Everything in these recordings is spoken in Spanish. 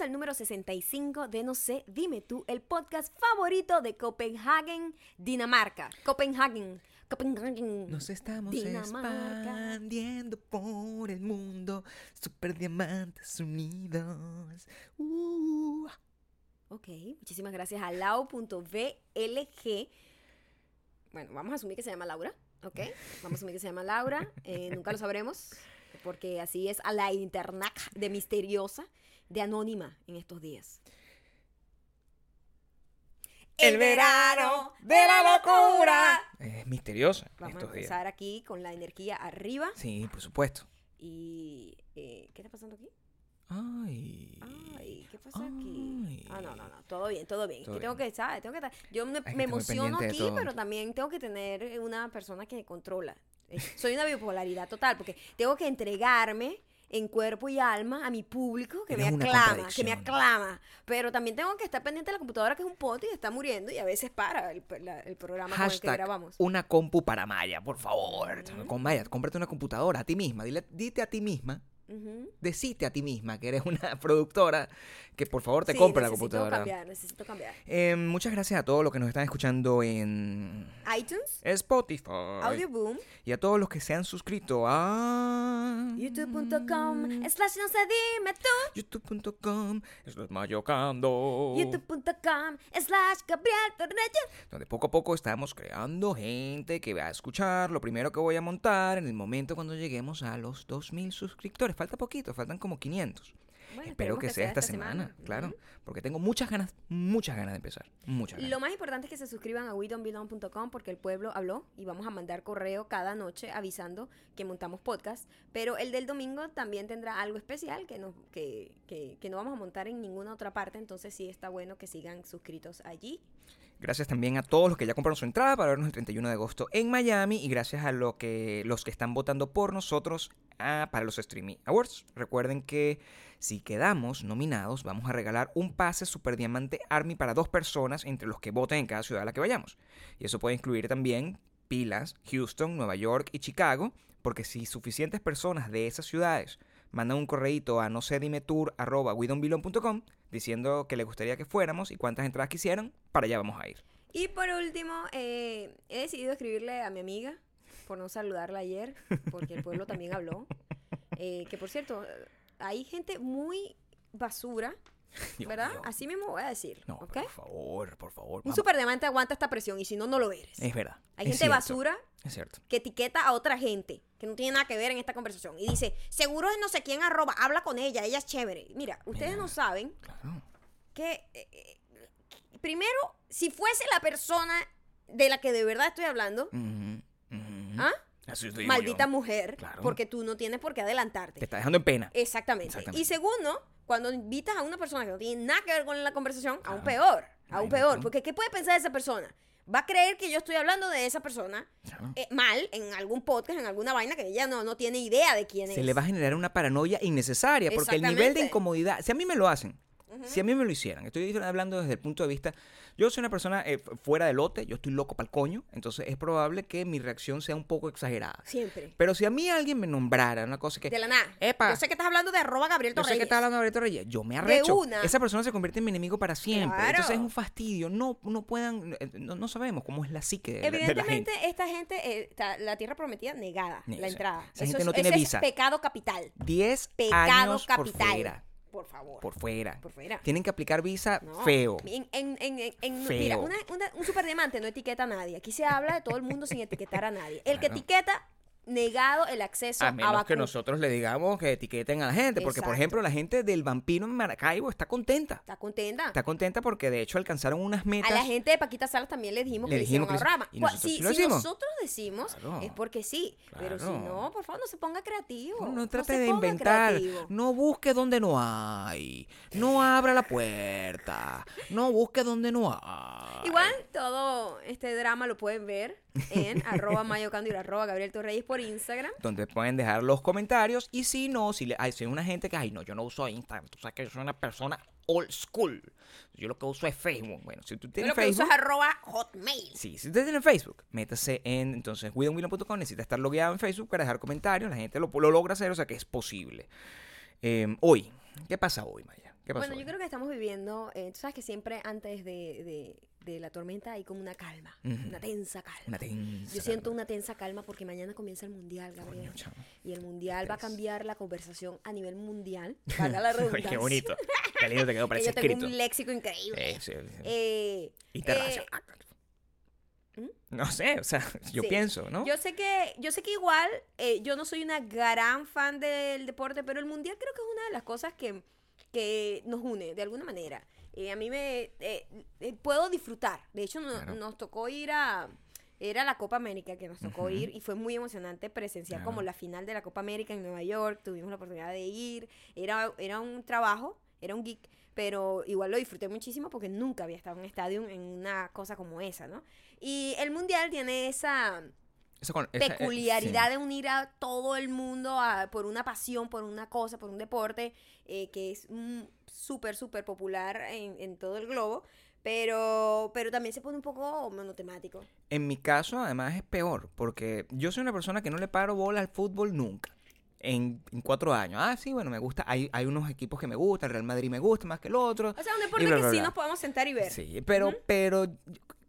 Bienvenidos al número 65 de No sé, dime tú, el podcast favorito de Copenhagen, Dinamarca. Copenhagen, Copenhagen. Nos estamos Dinamarca. expandiendo por el mundo, super diamantes unidos. Uh. Ok, muchísimas gracias a lau.vlg. Bueno, vamos a asumir que se llama Laura, ¿ok? Vamos a asumir que se llama Laura, eh, nunca lo sabremos, porque así es a la internet de misteriosa, de anónima en estos días. El verano de la locura. Es misteriosa Vamos a días. empezar aquí con la energía arriba. Sí, por supuesto. Y. eh, ¿Qué está pasando aquí? Ay. Ay, ¿qué pasa aquí? Ah, no, no, no, todo bien, todo bien. Todo que tengo bien. que, ¿sabes? Tengo que estar- Yo me, me emociono aquí, pero también tengo que tener una persona que controla. Eh, Soy una bipolaridad total, porque tengo que entregarme en cuerpo y alma a mi público que me Eres aclama, que me aclama. Pero también tengo que estar pendiente de la computadora que es un pote y está muriendo y a veces para el, la- el programa con el que grabamos. una compu para Maya, por favor. Con Maya, cómprate una computadora a ti misma. Dile, dite a ti misma, Ujú. decite a ti misma que eres una productora que por favor te Sí, compre la necesito computadora. cambiar, necesito cambiar. Eh, muchas gracias a todos los que nos están escuchando en iTunes, Spotify. Audioboom, Y a todos los que se han suscrito a youtube.com, slash no sé dime tú. youtube.com slash mayocando youtube.com slash Gabriel Torreyes. donde poco a poco estamos creando gente que va a escuchar lo primero que voy a montar en el momento cuando lleguemos a los 2000 suscriptores. Falta poquito, faltan como 500. Bueno, Espero esperemos que, sea esta semana, claro, Ujú. porque tengo muchas ganas, muchas ganas de empezar, muchas ganas. Lo más importante es que se suscriban a WeDon'tBelong.com porque el pueblo habló y vamos a mandar correo cada noche avisando que montamos podcast. Pero el del domingo también tendrá algo especial que no, que, que, que no vamos a montar en ninguna otra parte. Entonces sí está bueno que sigan suscritos allí. Gracias también a todos los que ya compraron su entrada para vernos el 31 de agosto en Miami y gracias a lo que, los que están votando por nosotros ah, para los Streaming Awards. Recuerden que si quedamos nominados vamos a regalar un pase Super Diamante Army para dos personas entre los que voten en cada ciudad a la que vayamos. Y eso puede incluir también Pilas, Houston, Nueva York y Chicago, porque si suficientes personas de esas ciudades mandan un correíto a no sé tour arroba diciendo que les gustaría que fuéramos y cuántas entradas quisieran, para allá vamos a ir. Y por último, eh, he decidido escribirle a mi amiga por no saludarla ayer, porque el pueblo también habló. Eh, que por cierto, hay gente muy basura, Dios ¿verdad? mío. Así mismo voy a decir. No, ¿ok? por favor, por favor. Un superdiamante aguanta esta presión y si no, no lo eres. Es verdad. Hay es gente cierto, basura Es cierto. que etiqueta a otra gente que no tiene nada que ver en esta conversación y dice, seguro es no sé quién arroba, habla con ella, ella es chévere. Mira, ustedes Mira. no saben Claro. que, eh, eh, primero, si fuese la persona de la que de verdad estoy hablando. ¿ah? Maldita yo. mujer, Claro. porque tú no tienes por qué adelantarte. Te está dejando en pena. Exactamente. Exactamente. Y segundo, cuando invitas a una persona que no tiene nada que ver con la conversación, aún Claro. peor, aún peor, porque ¿qué puede pensar esa persona? Va a creer que yo estoy hablando de esa persona Claro. eh, mal en algún podcast, en alguna vaina que ella no, no tiene idea de quién es. Se le va a generar una paranoia innecesaria porque el nivel de incomodidad, si a mí me lo hacen, si a mí me lo hicieran, estoy hablando desde el punto de vista, yo soy una persona eh, fu- fuera de lote, yo estoy loco para el coño, entonces es probable que mi reacción sea un poco exagerada. Siempre. Pero si a mí alguien me nombrara una cosa que... De la nada. Epa. Yo sé que estás hablando de arroba Gabriel Yo sé que Torreyes. está hablando de Alberto Reyes. Yo me arrecho. una. Esa persona se convierte en mi enemigo para siempre. Claro. Entonces es un fastidio. No, no puedan. eh, No, no sabemos cómo es la psique de, la- de la Evidentemente, gente. esta gente, eh, está- la tierra prometida negada, la entrada. esa Eso gente es- no tiene ese visa. Es pecado capital. 10 Pecado años por capital. fuera. Por favor. Por fuera. Por fuera. Tienen que aplicar visa No. feo. En, en, en, en- en- Feo. Mira, una- una- un superdiamante no etiqueta a nadie. Aquí se habla de todo el mundo sin etiquetar a nadie. El que etiqueta, negado el acceso A a, menos que vacunas. nosotros le digamos que etiqueten a la gente. Porque, por ejemplo, la gente del vampiro en Maracaibo está contenta. ¿Está contenta? Está contenta porque de hecho alcanzaron unas metas. A la gente de Paquita Salas también le dijimos Le que dijimos hicieron que y nosotros si sí lo si nosotros decimos, Claro. es porque sí. Pero si no, por favor, no se ponga creativo. No, trate de inventar. creativo. No busque donde no hay. No abra la puerta. No busque donde no hay. Igual todo este drama lo pueden ver en arroba mayocando y arroba Gabriel Torreyes por Instagram. Donde pueden dejar los comentarios. Y si no, si, le, hay, si hay una gente que, ay, no, yo no uso Instagram. Tú sabes que yo soy una persona old school. Yo lo que uso es Facebook. Bueno, si tú Yo tienes lo que uso es arroba hotmail. Sí, si usted tiene Facebook, métase en entonces widonwilliam.com, necesita estar logueado en Facebook para dejar comentarios, la gente lo, lo logra hacer, o sea que es posible. Eh, hoy, ¿qué pasa hoy, Maya? ¿Qué ¿Qué pasó? Bueno, yo creo que estamos viviendo, eh, tú sabes que siempre antes de, de- de la tormenta hay como una calma, una tensa calma. Una tensa Yo siento calma. una tensa calma porque mañana comienza el mundial, Gabriel. Coño. Y el mundial va a cambiar la conversación a nivel mundial. Valga la redundancia. qué bonito. Qué lindo te quedó, Que parece yo tengo escrito. un léxico increíble. Eh, sí, sí. Eh, eh. ¿Mm? No sé, o sea, yo Sí. pienso, ¿no? Yo sé que, yo sé que igual, eh, yo no soy una gran fan del deporte, pero el mundial creo que es una de las cosas que, que nos une de alguna manera. Eh, a mí me eh, eh, puedo disfrutar. De hecho, no- Claro. nos tocó ir a era la Copa América que nos tocó ir y fue muy emocionante presenciar Claro. como la final de la Copa América en Nueva York. Tuvimos la oportunidad de ir. Era, era un trabajo, era un geek, pero igual lo disfruté muchísimo porque nunca había estado en un estadio en una cosa como esa, ¿no? Y el mundial tiene esa Eso con- esa- eh, peculiaridad sí. de unir a todo el mundo a- por una pasión, por una cosa, por un deporte eh, que es mm, súper, súper popular en, en todo el globo, pero, pero también se pone un poco monotemático. En mi caso, además, es peor, porque yo soy una persona que no le paro bola al fútbol nunca. En, en cuatro años. Ah, sí, bueno, me gusta. Hay, hay unos equipos que me gustan. El Real Madrid me gusta más que el otro. O sea, un deporte bla, que bla, sí nos podemos sentar y ver. Sí, pero, pero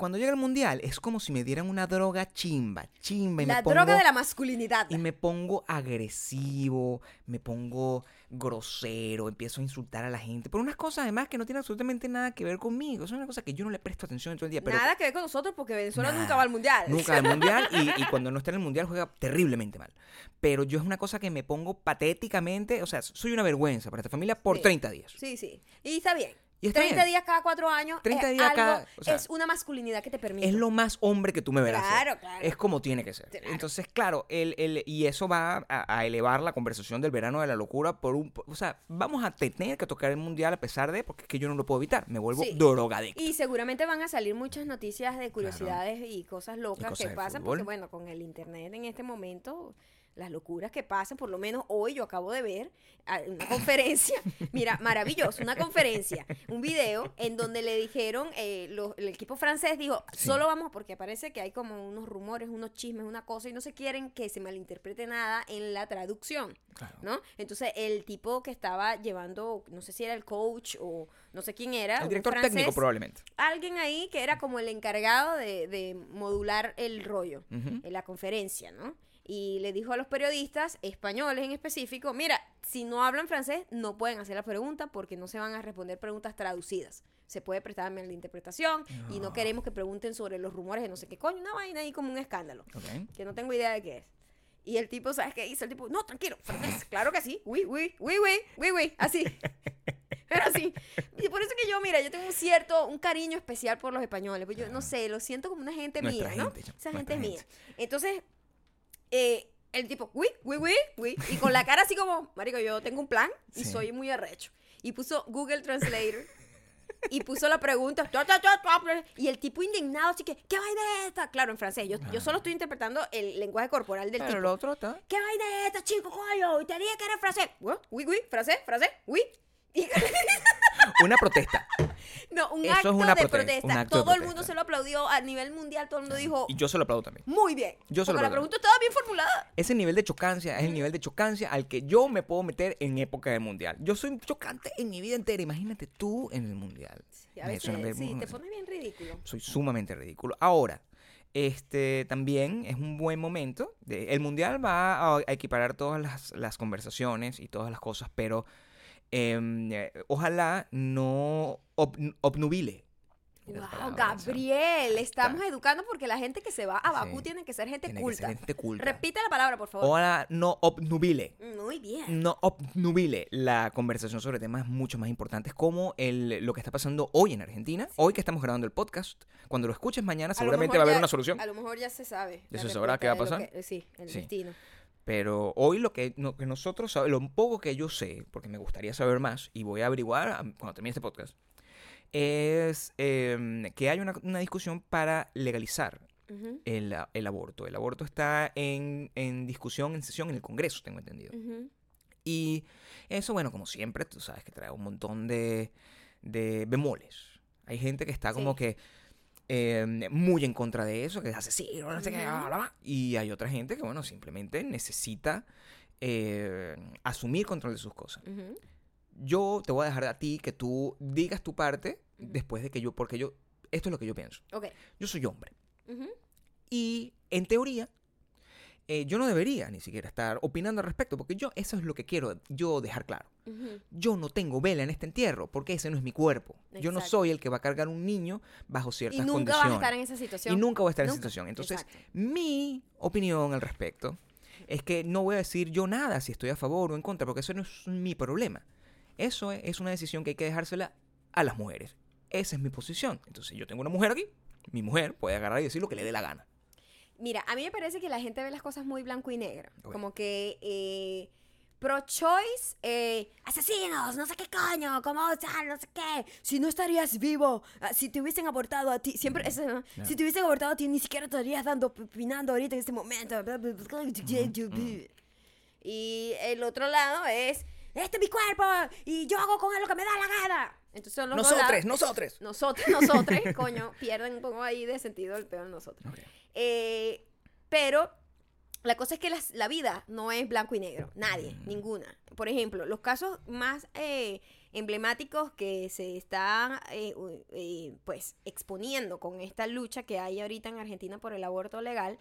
cuando llega el mundial es como si me dieran una droga chimba, chimba. Y La me pongo, droga de la masculinidad. Y me pongo agresivo, me pongo grosero, empiezo a insultar a la gente. Por unas cosas además que no tienen absolutamente nada que ver conmigo. Es una cosa que yo no le presto atención en todo el día. Pero Nada que ver con nosotros porque Venezuela Nada. nunca va al mundial. Nunca al mundial y, y cuando no está en el mundial juega terriblemente mal. Pero yo es una cosa que me pongo patéticamente, o sea, soy una vergüenza para esta familia por Sí. 30 días. Sí, sí. Y está bien. Y está 30 bien. días cada cuatro años 30 es días algo- cada- o sea, es una masculinidad que te permite. Es lo más hombre que tú me verás. ser. Claro, claro. Es como tiene que ser. Claro. Entonces, claro, el, el- y eso va a, a elevar la conversación del verano de la locura por un... O sea, vamos a tener que tocar el mundial a pesar de... Porque es que yo no lo puedo evitar. Me vuelvo Sí. drogadicto. Y seguramente van a salir muchas noticias de curiosidades y cosas locas cosas que pasan, fútbol. porque bueno, con el internet en este momento, las locuras que pasan, por lo menos hoy yo acabo de ver ah, una conferencia, mira, maravilloso, una conferencia, un video en donde le dijeron, eh, los- el equipo francés dijo, Sí. solo vamos, porque parece que hay como unos rumores, unos chismes, una cosa, y no se quieren que se malinterprete nada en la traducción. Claro. ¿no? Entonces, el tipo que estaba llevando, no sé si era el coach o no sé quién era, El director francés, técnico probablemente. alguien ahí que era como el encargado de, de modular el rollo en la conferencia, ¿no? Y le dijo a los periodistas, españoles en específico, mira, si no hablan francés, no pueden hacer la pregunta porque no se van a responder preguntas traducidas. Se puede prestar a la interpretación y no Ah. queremos que pregunten sobre los rumores de no sé qué coño, una vaina ahí como un escándalo Ok. que no tengo idea de qué es. Y el tipo, ¿sabes qué hizo? El tipo, no, tranquilo, francés, claro que sí, oui, oui, oui, oui, oui, oui, así. Pero así. Y por eso que yo, mira, yo tengo un cierto, un cariño especial por los españoles. Pues yo, no sé, lo siento como una gente Nuestra mía, ¿no? gente, chamo, Esa gente es mía. Entonces, eh, el tipo, oui, oui, oui, oui. Y con la cara así como, marico, yo tengo un plan y Sí. soy muy arrecho. Y puso Google Translator. Y puso la pregunta, ta, ta, ta, ta, y el tipo indignado, así que, ¿qué vaina es esta? Claro, en francés. Yo, yo solo estoy interpretando el lenguaje corporal del Pero tipo. el otro está... ¿Qué vaina es esta, chico, coño? Y tenía que era francés. ¿What? Oui, oui, francés, francés, oui. Y- Una protesta. no, un Eso es acto una de prote- protesta. un acto de todo el mundo se lo aplaudió a nivel mundial. Todo el mundo dijo, Y yo se lo aplaudo también. muy bien. Yo se lo Porque la aplaudo. pregunta estaba bien formulada. Ese nivel de chocancia es el nivel de chocancia al que yo me puedo meter en época de mundial. Yo soy chocante en mi vida entera. Imagínate tú en el mundial. A Me veces, suena- sí, te me- pone bien ridículo. soy sumamente ridículo. Ahora, este también es un buen momento. de- el mundial va a, a equiparar todas las, las conversaciones y todas las cosas, pero eh, ojalá no ob- obnubile. Wow. Gabriel, estamos educando porque la gente que se va a Bakú Sí. tiene que ser gente Tiene que culta. ser gente culta. Repite la palabra, por favor. Ojalá no obnubile. Muy bien. no obnubile la conversación sobre temas mucho más importantes como el, lo que está pasando hoy en Argentina. Hoy que estamos grabando el podcast. Cuando lo escuches mañana A seguramente va a haber ya- una solución. A lo mejor ya se sabe. ¿Ya se sabrá qué va a pasar? que- sí, el Sí. destino. Pero hoy lo que, no- que nosotros sabemos, lo poco que yo sé, porque me gustaría saber más y voy a averiguar cuando termine este podcast, es em, que hay una, una discusión para legalizar Ujú, el, el aborto. El aborto está en, en discusión, en sesión en el Congreso, tengo entendido. ujú. Y eso, bueno, como siempre, tú sabes que trae un montón de, de bemoles. Hay gente que está como Sí. que eh, muy en contra de eso, que es asesino, no sé qué, Ujú. bla, bla, bla. Y hay otra gente que, bueno, simplemente necesita eh, asumir control de sus cosas. Yo te voy a dejar a ti que tú digas tu parte después de que yo, porque yo, esto es lo que yo pienso. Ok. Yo soy hombre. Y en teoría, eh, yo no debería ni siquiera estar opinando al respecto, porque yo, eso es lo que quiero yo dejar claro. Yo no tengo vela en este entierro, porque ese no es mi cuerpo. Yo no soy el que va a cargar un niño bajo Y ciertas nunca condiciones. vas a estar en esa situación. Y nunca voy a estar en esa situación. Entonces, Exacto. mi opinión al respecto es que no voy a decir yo nada si estoy a favor o en contra, porque eso no es mi problema. Eso es, es una decisión que hay que dejársela a las mujeres. Esa es mi posición. Entonces, yo tengo una mujer aquí, mi mujer puede agarrar y decir lo que le dé la gana. Mira, a mí me parece que la gente ve las cosas muy blanco y negro. Como que eh, pro-choice, eh, asesinos, no sé qué coño, cómo tal, no sé qué. Si no estarías vivo, ah, si te hubiesen abortado a ti, siempre, eso, ¿no? Si te hubiesen abortado a ti, ni siquiera estarías dando, opinando ahorita en este momento. Y el otro lado es, este es mi cuerpo y yo hago con él lo que me da la gana. Entonces son los dos lados. nosotros. Nosotros, nosotros, coño, pierden un poco ahí de sentido el peor nosotros. Eh, pero la cosa es que las- la vida no es blanco y negro. Nadie, Mm. ninguna. Por ejemplo, los casos más eh, emblemáticos que se están eh, eh, pues exponiendo con esta lucha que hay ahorita en Argentina por el aborto legal.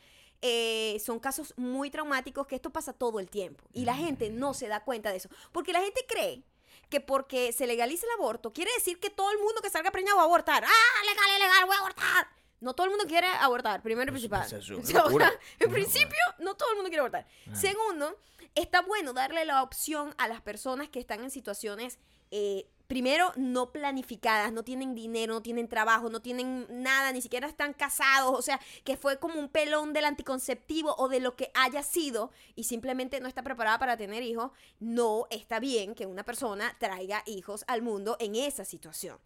son casos muy traumáticos que esto pasa todo el tiempo y la gente no se da cuenta de eso porque la gente cree que porque se legaliza el aborto quiere decir que todo el mundo que salga preñado va a abortar ¡ah, legal, legal, voy a abortar! No todo el mundo quiere abortar, primero y principal. es O sea, en principio, no todo el mundo quiere abortar. Segundo, está bueno darle la opción a las personas que están en situaciones, eh, primero, no planificadas, no tienen dinero, no tienen trabajo, no tienen nada, ni siquiera están casados, o sea, que fue como un pelón del anticonceptivo o de lo que haya sido y simplemente no está preparada para tener hijos, no está bien que una persona traiga hijos al mundo en esa situación.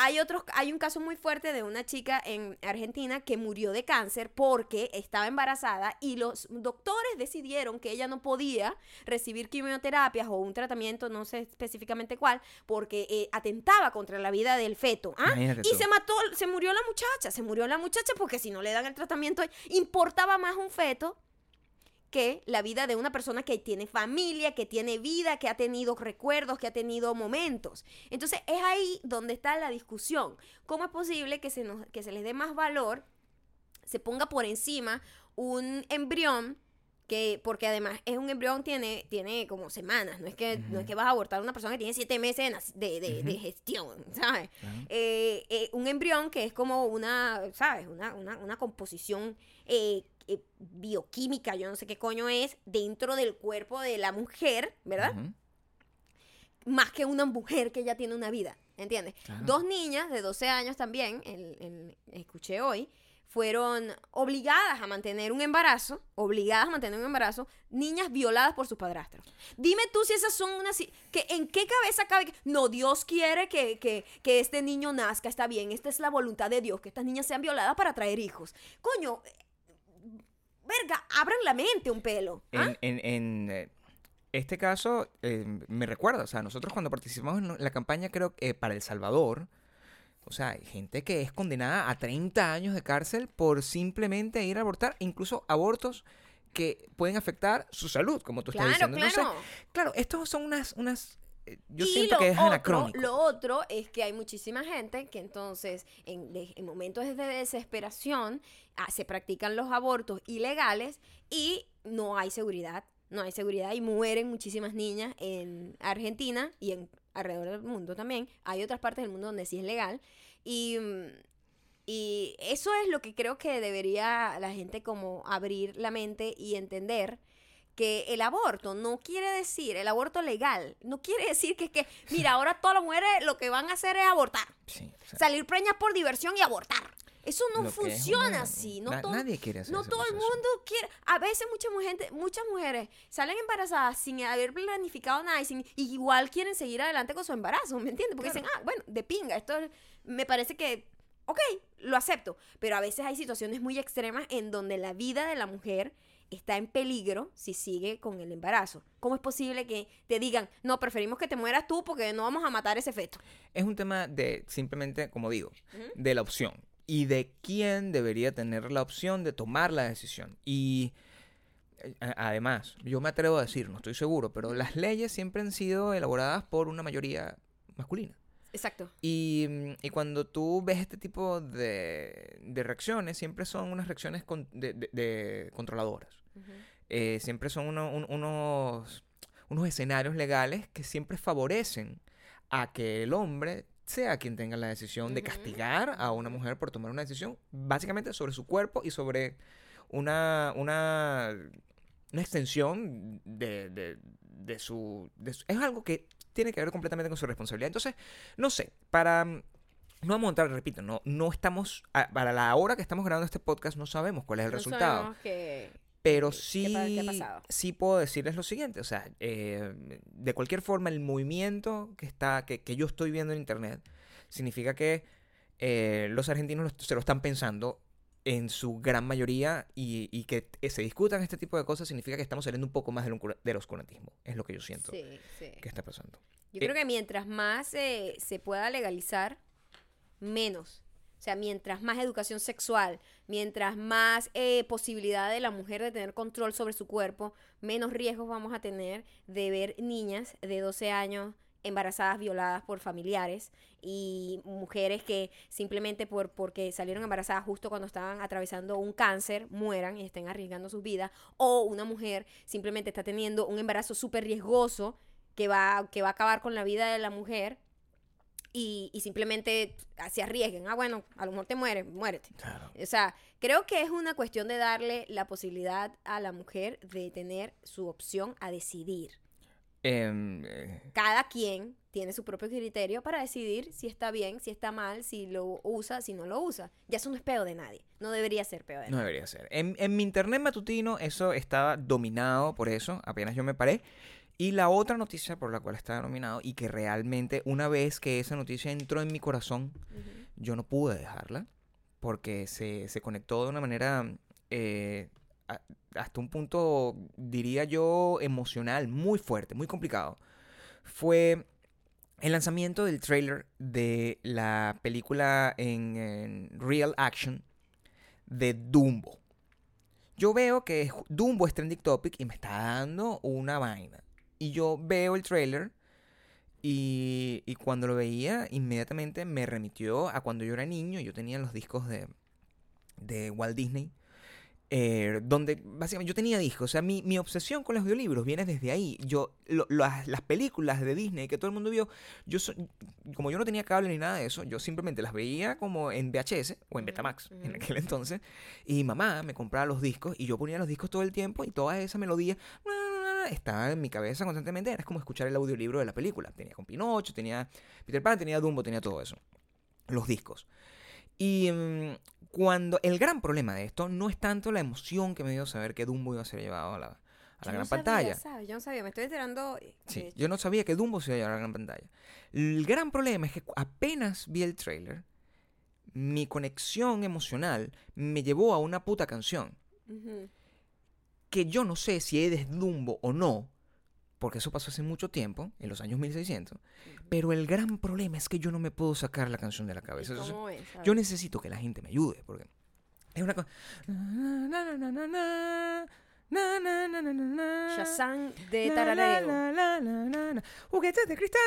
Hay, otros, hay un caso muy fuerte de una chica en Argentina que murió de cáncer porque estaba embarazada y los doctores decidieron que ella no podía recibir quimioterapias o un tratamiento, no sé específicamente cuál, porque eh, atentaba contra la vida del feto. ¿ah? Y tú. se mató, se murió la muchacha, se murió la muchacha porque si no le dan el tratamiento, importaba más un feto que la vida de una persona que tiene familia, que tiene vida, que ha tenido recuerdos, que ha tenido momentos. Entonces es ahí donde está la discusión. ¿Cómo es posible que se, nos, que se les dé más valor, se ponga por encima un embrión? Que, porque además es un embrión, tiene, tiene como semanas, no es, que, no es que vas a abortar a una persona que tiene siete meses de, de, de- de gestión, ¿sabes? Eh, eh, un embrión que es como una, ¿sabes? Una, una, una composición eh, eh, bioquímica, yo no sé qué coño es, dentro del cuerpo de la mujer, ¿verdad? Más que una mujer que ya tiene una vida, ¿entiendes? Claro. Dos niñas de 12 años también, el- el- escuché hoy, fueron obligadas a mantener un embarazo, obligadas a mantener un embarazo, niñas violadas por sus padrastros. Dime tú si esas son unas... Que, ¿En qué cabeza cabe que... No, Dios quiere que, que, que este niño nazca, está bien, esta es la voluntad de Dios, que estas niñas sean violadas para traer hijos. Coño, verga, abran la mente un pelo. ¿ah? En, en- en, eh, este caso eh, me recuerda, o sea, nosotros cuando participamos en la campaña, creo que eh, para El Salvador, o sea, hay gente que es condenada a 30 años de cárcel por simplemente ir a abortar, incluso abortos que pueden afectar su salud, como tú estás Claro, diciendo. claro. Entonces, claro, estos son unas, unas yo y siento lo que es otro, anacrónico. Lo otro es que hay muchísima gente que entonces en momentos de desesperación ah, se practican los abortos ilegales y no hay seguridad. No hay seguridad y mueren muchísimas niñas en Argentina y en alrededor del mundo también. Hay otras partes del mundo donde sí es legal. Y, mm, y eso es lo que creo que debería la gente como abrir la mente y entender que el aborto no quiere decir, el aborto legal, no quiere decir que es que, mira, ahora todas las mujeres lo que van a hacer es abortar, Sí, o sea, salir preñas por diversión y abortar. Eso no funciona una- así, no na- todo, nadie quiere hacer no todo el mundo quiere. A veces mucha mu- gente, muchas mujeres salen embarazadas sin haber planificado nada y, sin- y igual quieren seguir adelante con su embarazo, ¿me entiendes? Porque dicen, ah, bueno, de pinga, esto es- me parece que, ok, lo acepto. Pero a veces hay situaciones muy extremas en donde la vida de la mujer está en peligro si sigue con el embarazo. ¿Cómo es posible que te digan, no, preferimos que te mueras tú porque no vamos a matar ese feto? Es un tema de simplemente, como digo, de la opción y de quién debería tener la opción de tomar la decisión. Y eh, además, yo me atrevo a decir, no estoy seguro, pero las leyes siempre han sido elaboradas por una mayoría masculina. Exacto. Y, mm, y cuando tú ves este tipo de, de reacciones, siempre son unas reacciones con- de, de- de controladoras. Eh, siempre son uno- un- unos, unos escenarios legales que siempre favorecen a que el hombre sea quien tenga la decisión de castigar a una mujer por tomar una decisión básicamente sobre su cuerpo y sobre una, una, una extensión de, de- de su, de su- Es algo que tiene que ver completamente con su responsabilidad. Entonces, no sé, para... mm, No vamos a entrar, repito, no, no estamos... para la hora que estamos grabando este podcast no sabemos cuál es el No resultado. sabemos que- Pero ¿Qué- qué sí, pasado? sí puedo decirles lo siguiente, o sea, eh, de cualquier forma el movimiento que está, que, que yo estoy viendo en internet, significa que eh, los argentinos se lo están pensando en su gran mayoría y, y que eh, se discutan este tipo de cosas significa que estamos saliendo un poco más del, del oscurantismo, es lo que yo siento Sí, sí. que está pasando. Yo Eh, creo que mientras más eh, se pueda legalizar, menos. O sea, mientras más educación sexual, mientras más eh, posibilidad de la mujer de tener control sobre su cuerpo, menos riesgos vamos a tener de ver niñas de 12 años embarazadas, violadas por familiares y mujeres que simplemente por, porque salieron embarazadas justo cuando estaban atravesando un cáncer mueran y estén arriesgando sus vidas o una mujer simplemente está teniendo un embarazo súper riesgoso que va, que va a acabar con la vida de la mujer y, y simplemente se arriesguen. Ah, bueno, a lo mejor te mueres, muérete. Claro. O sea, creo que es una cuestión de darle la posibilidad a la mujer de tener su opción a decidir. Em, eh, Cada quien tiene su propio criterio para decidir si está bien, si está mal, si lo usa, si no lo usa. Ya eso no es peo de nadie. No debería ser peo de No nadie. debería ser. En, en mi internet matutino eso estaba dominado por eso, apenas yo me paré. Y la otra noticia por la cual estaba dominado y que realmente una vez que esa noticia entró en mi corazón, yo no pude dejarla porque se, se conectó de una manera eh, hasta un punto, diría yo, emocional, muy fuerte, muy complicado. Fue el lanzamiento del trailer de la película en, real action de Dumbo. Yo veo que Dumbo es trending topic y me está dando una vaina. Y yo veo el trailer y, y cuando lo veía, inmediatamente me remitió a cuando yo era niño. Yo tenía los discos de, de Walt Disney. Eh, donde básicamente yo tenía discos. O sea, mi, mi obsesión con los audiolibros viene desde ahí. Yo, lo- las, las películas de Disney que todo el mundo vio, yo so- como yo no tenía cable ni nada de eso, yo simplemente las veía como en VHS o en Betamax en aquel entonces. Y mi mamá me compraba los discos y yo ponía los discos todo el tiempo y toda esa melodía estaba en mi cabeza constantemente. Era como escuchar el audiolibro de la película. Tenía con Pinocho, tenía Peter Pan, tenía Dumbo, tenía todo eso. Los discos. Y mm, cuando el gran problema de esto no es tanto la emoción que me dio saber que Dumbo iba a ser llevado a la, a la gran no sabía, pantalla. ¿sabes? Yo no sabía, me estoy enterando. eh, Sí, yo no sabía que Dumbo se iba a llevar a la gran pantalla. El gran problema es que apenas vi el trailer, mi conexión emocional me llevó a una puta canción. Ujú. Que yo no sé si es Dumbo o no, porque eso pasó hace mucho tiempo, en los años 1600, uh -huh. pero el gran problema es que yo no me puedo sacar la canción de la cabeza. Cómo es, yo necesito que la gente me ayude, porque es una cosa... Shazam de tarareo. Juguetes de cristal,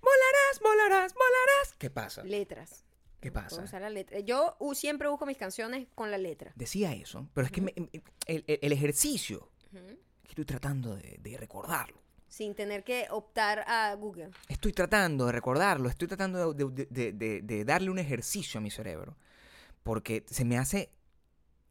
volarás, volarás, volarás. ¿Qué pasa? Letras. ¿Qué pasa? Usar la letra. Yo uh, siempre busco mis canciones con la letra. Decía eso, pero es que uh -huh. me, el, el, ejercicio uh -huh estoy tratando de, de recordarlo. Sin tener que optar a Google. Estoy tratando de recordarlo, estoy tratando de, de- de- de- darle un ejercicio a mi cerebro. Porque se me hace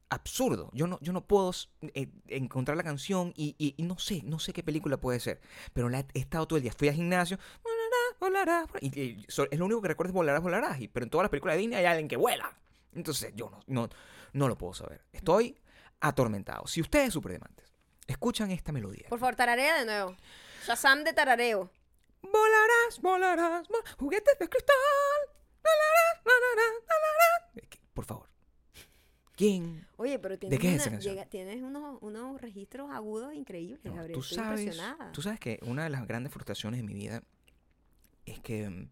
absurdo. Yo no, yo no puedo eh, encontrar la canción y, y- y no sé, no sé qué película puede ser. Pero la he, estado todo el día. Fui al gimnasio. Volarás, volarás. volarás", Y, y so- es lo único que recuerdo es volarás, volarás. Y- pero en todas las películas de Disney hay alguien que vuela. Entonces yo no, no, no lo puedo saber. Estoy atormentado. Si ustedes, superdemantes, escuchan esta melodía. Por favor, tararea de nuevo. Shazam de tarareo. Volarás, volarás, vo- juguetes de cristal. Volarás, volarás, volarás. Que- Por favor. ¿Quién? Oye, pero tienes, qué es una- esa canción? llega- tienes unos, unos registros agudos increíbles, No, Gabriel. tú Estoy sabes, impresionada. tú sabes que una de las grandes frustraciones de mi vida es que mm,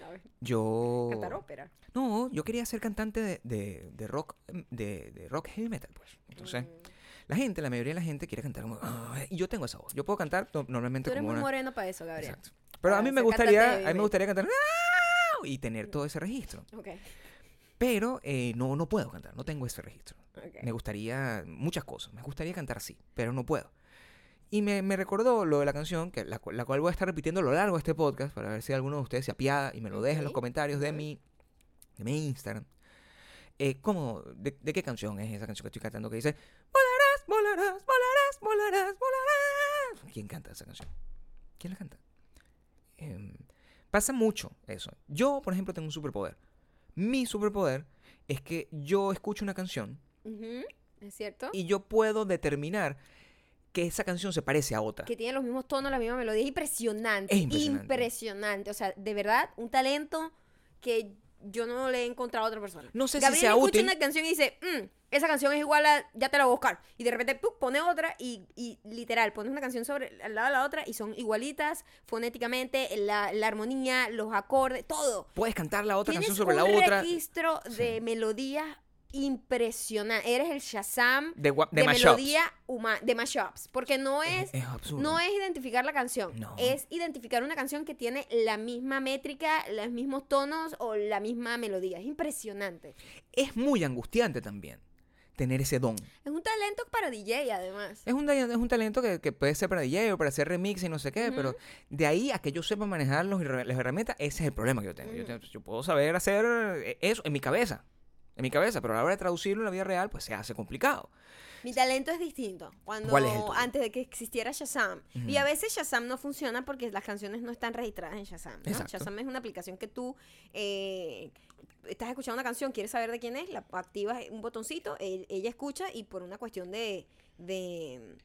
yo Cantar ópera. no, yo quería ser cantante de, de- de rock, de, de rock heavy metal, pues. Entonces, Mm, la gente, la mayoría de la gente quiere cantar como... "Ah", y yo tengo esa voz. Yo puedo cantar no- normalmente Tú eres como muy una... moreno para eso, Gabriel. Exacto. Pero a mí me gustaría, a mí me gustaría cantar "Ah", y tener todo ese registro. Ok, Pero eh, no, no puedo cantar, no tengo ese registro. ok. Me gustaría muchas cosas, me gustaría cantar así, pero no puedo. Y me, me recordó lo de la canción, que la, la cual voy a estar repitiendo a lo largo de este podcast para ver si alguno de ustedes se apiada y me lo deja en los comentarios de mi, de mi Instagram. Eh, ¿cómo, de, de qué canción es esa canción que estoy cantando que dice volarás, volarás, volarás, volarás? ¿Quién canta esa canción? ¿Quién la canta? Em, pasa mucho eso. Yo, por ejemplo, tengo un superpoder. Mi superpoder es que yo escucho una canción Ujú, ¿Es cierto? y yo puedo determinar que esa canción se parece a otra. que tiene los mismos tonos, la misma melodía. Es impresionante. Es impresionante. impresionante. O sea, de verdad, un talento que yo no le he encontrado a otra persona. No sé si Gabriel sea escucha útil. una canción y dice, "Mm, esa canción es igual a, ya te la voy a buscar. Y de repente ¡pum! pone otra y, y literal, pones una canción sobre al lado de la otra y son igualitas fonéticamente, la, la armonía, los acordes, todo. Puedes cantar la otra Tienes canción sobre la otra. registro de melodías impresionante. Eres el Shazam De, de, de, melodía humana, de mashups. Porque no es, Es, es absurdo. no es identificar la canción, No. es identificar una canción que tiene la misma métrica, los mismos tonos o la misma melodía. Es impresionante. Es muy angustiante también tener ese don. Es un talento para DJ además. Es un, es un talento que, que puede ser para DJ o para hacer remix y no sé qué, pero de ahí a que yo sepa manejar los, las herramientas, ese es el problema que yo tengo. Yo, tengo- yo puedo saber hacer eh, eso en mi cabeza. En mi cabeza, pero a la hora de traducirlo en la vida real, pues se hace complicado. Mi talento es distinto. Cuando ¿Cuál es el tuyo? antes de que existiera Shazam. Y a veces Shazam no funciona porque las canciones no están registradas en Shazam. ¿no? Exacto. Shazam es una aplicación que tú eh, estás escuchando una canción, quieres saber de quién es, la activas un botoncito, ella escucha y por una cuestión de, de,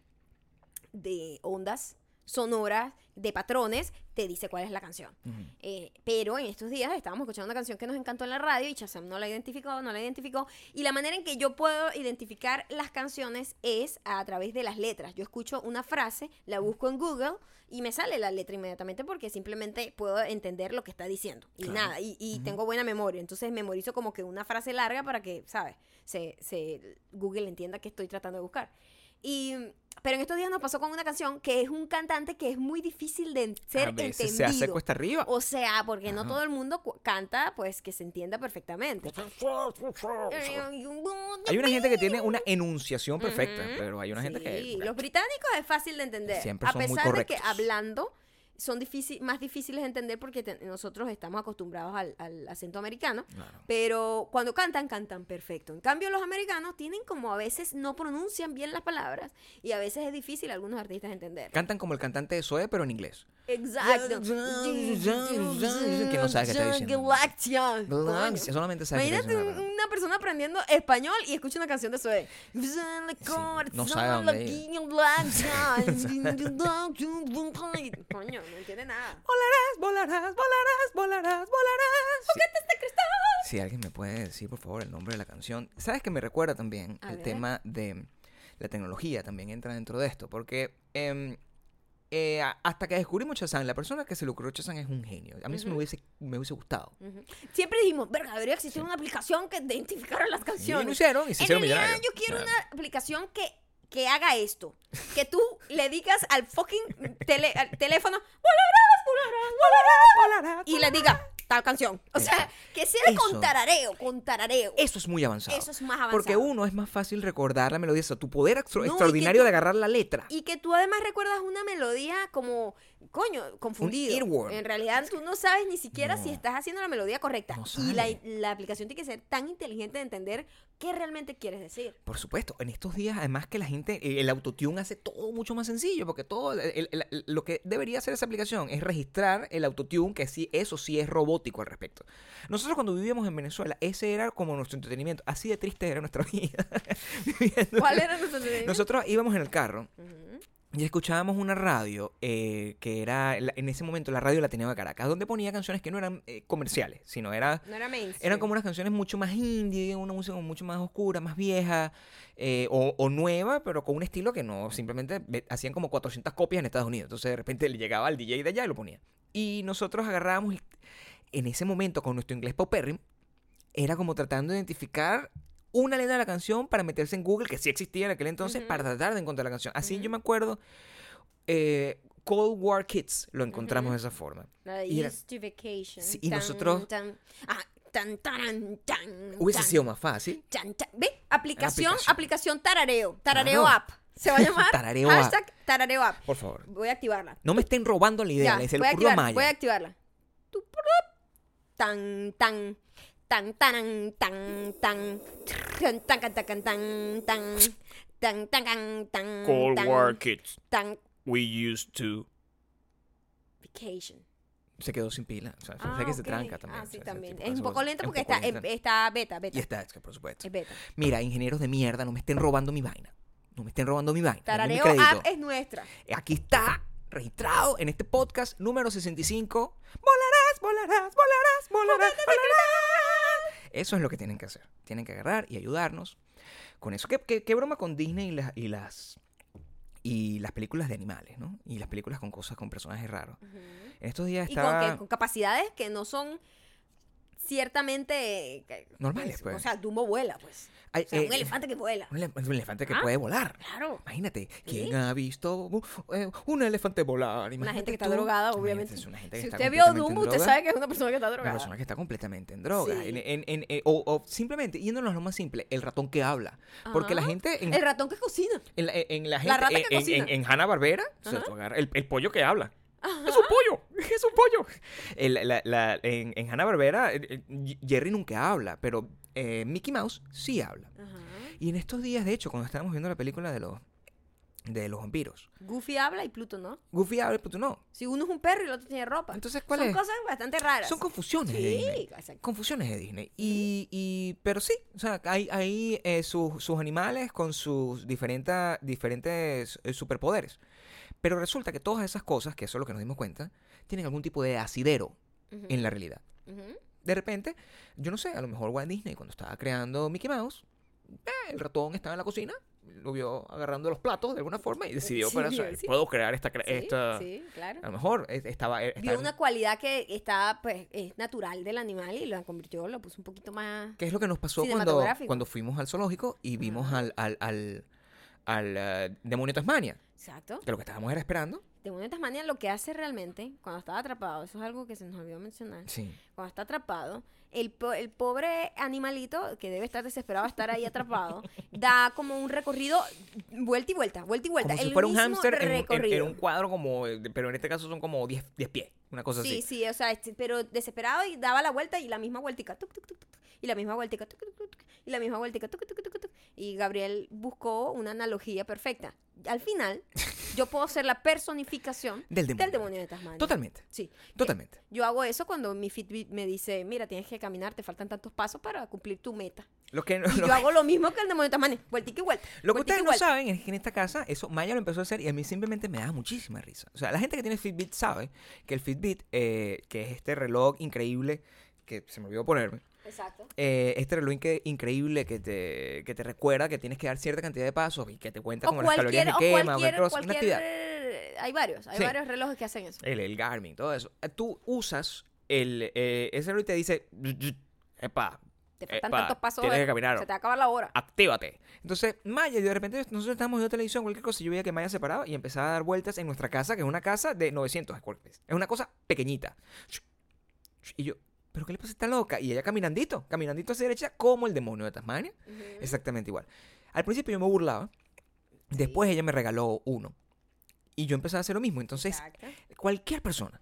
de ondas sonoras, de patrones, te dice cuál es la canción. Eh, pero en estos días estábamos escuchando una canción que nos encantó en la radio y Shazam no la identificó, no la identificó. Y la manera en que yo puedo identificar las canciones es a través de las letras. Yo escucho una frase, la busco en Google y me sale la letra inmediatamente porque simplemente puedo entender lo que está diciendo. Y Claro. nada, y, y tengo buena memoria. Entonces memorizo como que una frase larga para que, ¿sabes? Se, se, Google entienda que estoy tratando de buscar. Y, pero en estos días nos pasó con una canción que es un cantante que es muy difícil de ser a veces entendido. se hace cuesta arriba. O sea, porque no todo el mundo canta, pues que se entienda perfectamente. Hay una gente que tiene una enunciación perfecta, Ujú. pero hay una gente que... Sí, los británicos es fácil de entender. Siempre a son muy pesar de que correctos. hablando son difícil, más difíciles de entender porque te- nosotros estamos acostumbrados al, al acento americano. Claro. Pero cuando cantan, cantan perfecto. En cambio, los americanos tienen como a veces no pronuncian bien las palabras y a veces es difícil a algunos artistas entender. Cantan como el cantante de Zoe, pero en inglés. Exacto. Que no sabe qué está diciendo. Galactia. Galaxia, solamente sabe que Imagínate es un- una- persona aprendiendo español y escucha una canción de Zoe. no sabe dónde Coño, no entiende nada. Volarás, volarás, volarás, volarás, volarás. de cristal! Si alguien me puede decir, por favor, el nombre de la canción. ¿Sabes que me recuerda también el tema de la tecnología? También entra dentro de esto. Porque em, eh, hasta que descubrimos Chazán, la persona que se le ocurrió Chazán es un genio. A mí eso me, hubiese, me hubiese gustado. Ujú. Siempre dijimos, verga, debería existir una aplicación que identificara las Y lo canciones. hicieron y se En hicieron realidad, yo quiero una aplicación que, que haga esto. Que tú le digas al fucking tele- al teléfono, volarás, volarás, volarás", y le diga tal canción. O sea, que sea Eso. con tarareo, con tarareo. Eso es muy avanzado. Eso es más avanzado. Porque uno es más fácil recordar la melodía, o sea, tu poder extra- No, extraordinario tú- de agarrar la letra. Y que tú además recuerdas una melodía como, coño, confundido. earworm. En realidad tú no sabes ni siquiera No. si estás haciendo la melodía correcta. No y la, la aplicación tiene que ser tan inteligente de entender qué realmente quieres decir. Por supuesto, en estos días, además que la gente, eh, el autotune hace todo mucho más sencillo, porque todo, el- el- el- lo que debería hacer esa aplicación es registrar el autotune, que sí, eso sí es robótico al respecto. Nosotros cuando vivíamos en Venezuela, ese era como nuestro entretenimiento, así de triste era nuestra vida. ¿Cuál era nuestro entretenimiento? Nosotros íbamos en el carro. Y escuchábamos una radio eh, que era, la- en ese momento, la radio Latina de Caracas, donde ponía canciones que no eran eh, comerciales, sino era No era eran como unas canciones mucho más indie, una música mucho más oscura, más vieja, eh, o, o nueva, pero con un estilo que no, simplemente hacían como 400 copias en Estados Unidos. Entonces de repente le llegaba al DJ de allá y lo ponía. Y nosotros agarrábamos, en ese momento, con nuestro inglés paupérrimo, era como tratando de identificar una letra de la canción para meterse en Google, que sí existía en aquel entonces, para tratar de encontrar la canción. Así yo me acuerdo, eh, Cold War Kids lo encontramos de esa forma. La Y era-. Sí, y Tan, nosotros- tan, ah, tan, taran, tan, Hubiese sido más fácil. ¿Ve? Aplicación, Aplicación. aplicación tarareo. Tarareo Claro. app. Se va a llamar Tarareo app. hashtag tarareo app. Por favor. Voy a activarla. No me estén robando la idea, Ya, le se le voy a ocurrió a activarla. Maya. Voy a activarla. Tu, purup. Tan, tan. Tan, tan, tan, tan. Tan, tan, tan, tan, tan, tan. Tan, tan, tan, tan. Cold tan, War kids. Tan. We used to. Vacation. Se quedó sin pila. O sea, Ah, sé que se ok. tranca también. Ah, o sí, sea, también. Es un poco lento porque poco está, lenta. está beta, beta. Y está, por supuesto. Es beta. Mira, ingenieros de mierda, no me estén robando mi vaina. No me estén robando mi vaina. Tarareo app es nuestra. Aquí está, registrado en este podcast número 65. Volarás, volarás, volarás, volarás, volarás. Eso es lo que tienen que hacer. Tienen que agarrar y ayudarnos con eso. ¿Qué, qué- qué broma con Disney y las, y las y las películas de animales, ¿no? Y las películas con cosas, con personajes raros. En estos días Y con, estaba... que- con capacidades que no son ciertamente... Normales, pues. O sea, Dumbo vuela, pues. Ay, O sea, eh, un elefante que vuela. un un elefante que Ah, puede volar. Claro. Imagínate, ¿quién Sí. ha visto eh, un elefante volar? Una Imagínate gente que está tú. drogada, obviamente. Es una gente que Si está usted vio Dumbo, usted sabe que es una persona que está Una drogada. persona que está completamente en droga. Sí. En- en- en- eh, o, o simplemente, yéndonos a lo más simple, el ratón que habla. Porque la Ajá. gente en, El ratón que cocina. en la, en la La gente, rata que en, en, cocina. en Hanna Barbera, Ajá. El, el pollo que habla. es un pollo, es un pollo. El- la- la- en en Hanna Barbera, Jerry nunca habla, pero eh, Mickey Mouse sí habla. Ajá. Y en estos días, de hecho, cuando estábamos viendo la película de los, de los vampiros, Goofy habla y Pluto no. Goofy habla, pero tú no. Si uno es un perro y el otro tiene ropa. Entonces, ¿cuál Son es? cosas bastante raras. Son confusiones de Sí, Disney. exacto. Confusiones de Disney. Y, y- pero sí, o sea, hay, hay eh, sus, sus animales con sus diferentes, diferentes eh, superpoderes. Pero resulta que todas esas cosas, que eso es lo que nos dimos cuenta, tienen algún tipo de asidero Ujú, en la realidad. De repente, yo no sé, a lo mejor Walt Disney cuando estaba creando Mickey Mouse, eh, el ratón estaba en la cocina, lo vio agarrando los platos de alguna forma y decidió, Sí, para, o sea, sí. Puedo crear esta. cre- Sí, esta... claro. a lo mejor estaba... eh, Vio una cualidad que está, pues, es natural del animal y la convirtió, lo puso un poquito más... ¿Qué es lo que nos pasó cuando, cuando fuimos al zoológico y vimos al, al, al, al, eh, demonio Tasmania? Exacto. Que lo que estábamos era esperando. Demonio de Tasmania lo que hace realmente, cuando está atrapado, eso es algo que se nos olvidó mencionar, Sí. cuando está atrapado, el, po- el pobre animalito, que debe estar desesperado de estar ahí atrapado, da como un recorrido vuelta y vuelta, vuelta y vuelta. Como si el fuera un hámster en, un- en- en un cuadro como... eh, de- Pero en este caso son como 10 10 pies. Una cosa Sí, así. sí, o sea, este, pero desesperado y daba la vuelta y la misma vueltica, tuc, tuc, tuc, y la misma vueltica, y la misma vueltica, y Gabriel buscó una analogía perfecta. Al final, yo puedo ser la personificación Del demonio. del demonio de Tasmania. Totalmente. Sí. Totalmente. Yo hago eso cuando mi Fitbit me dice, mira, tienes que caminar, te faltan tantos pasos para cumplir tu meta. Que, Y yo hago lo mismo que el demonio de Tasmania, vueltica y vuelta. lo que ustedes no vuelta. saben es que en esta casa, eso Maya lo empezó a hacer y a mí simplemente me da muchísima risa. O sea, la gente que tiene Fitbit sabe que el Fitbit, eh, que es este reloj increíble, que se me olvidó ponerme, Exacto. eh, este reloj increíble que te, que te recuerda que tienes que dar cierta cantidad de pasos y que te cuenta O como las calorías o que quema, cualquier, cualquier una actividad. hay varios, hay Sí. varios relojes que hacen eso. El, el Garmin, todo eso. Eh, Tú usas el, eh, ese reloj y te dice, epa, Te faltan tantos pasos, tienes que caminar. se te va a acabar la hora. actívate. Entonces, Maya, y de repente nosotros estábamos viendo televisión, cualquier cosa, y yo veía que Maya se paraba y empezaba a dar vueltas en nuestra casa, que es una casa de 900 square feet. Es una cosa pequeñita. Y yo, ¿pero qué le pasa a esta loca? Y ella caminandito, caminandito hacia derecha, como el demonio de Tasmania. Exactamente igual. Al principio yo me burlaba, después ella me regaló uno. Y yo empecé a hacer lo mismo. Entonces, Exacto. cualquier persona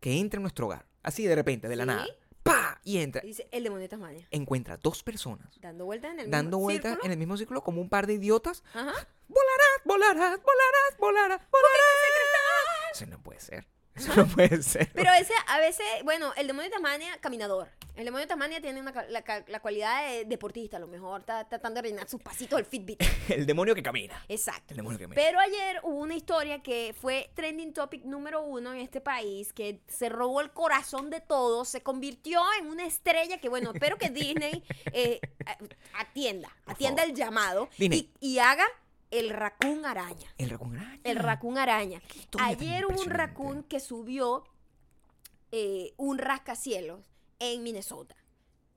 que entre en nuestro hogar, así de repente, de la Sí. nada, ¡pa! Y entra, Dice el demonio de Tasmania. encuentra dos personas Dando vueltas en el dando mismo vueltas círculo. en el mismo círculo como un par de idiotas. Ajá. Volarás, volarás, volarás, volarás, volarás. Eso no puede ser. Eso no puede ser. Pero ese, a veces, bueno, el demonio de Tasmania, caminador. El demonio de Tasmania tiene una, la, la cualidad de deportista, a lo mejor. Está tratando de rellenar sus pasitos del Fitbit. El demonio que camina. Exacto. El demonio que camina. Pero ayer hubo una historia que fue trending topic número uno en este país, que se robó el corazón de todos, se convirtió en una estrella que, bueno, espero que Disney eh, atienda, atienda el llamado Disney. y, y haga el raccoon araña. El raccoon araña. El raccoon araña. Ayer hubo un raccoon que subió eh, un rascacielos en Minnesota.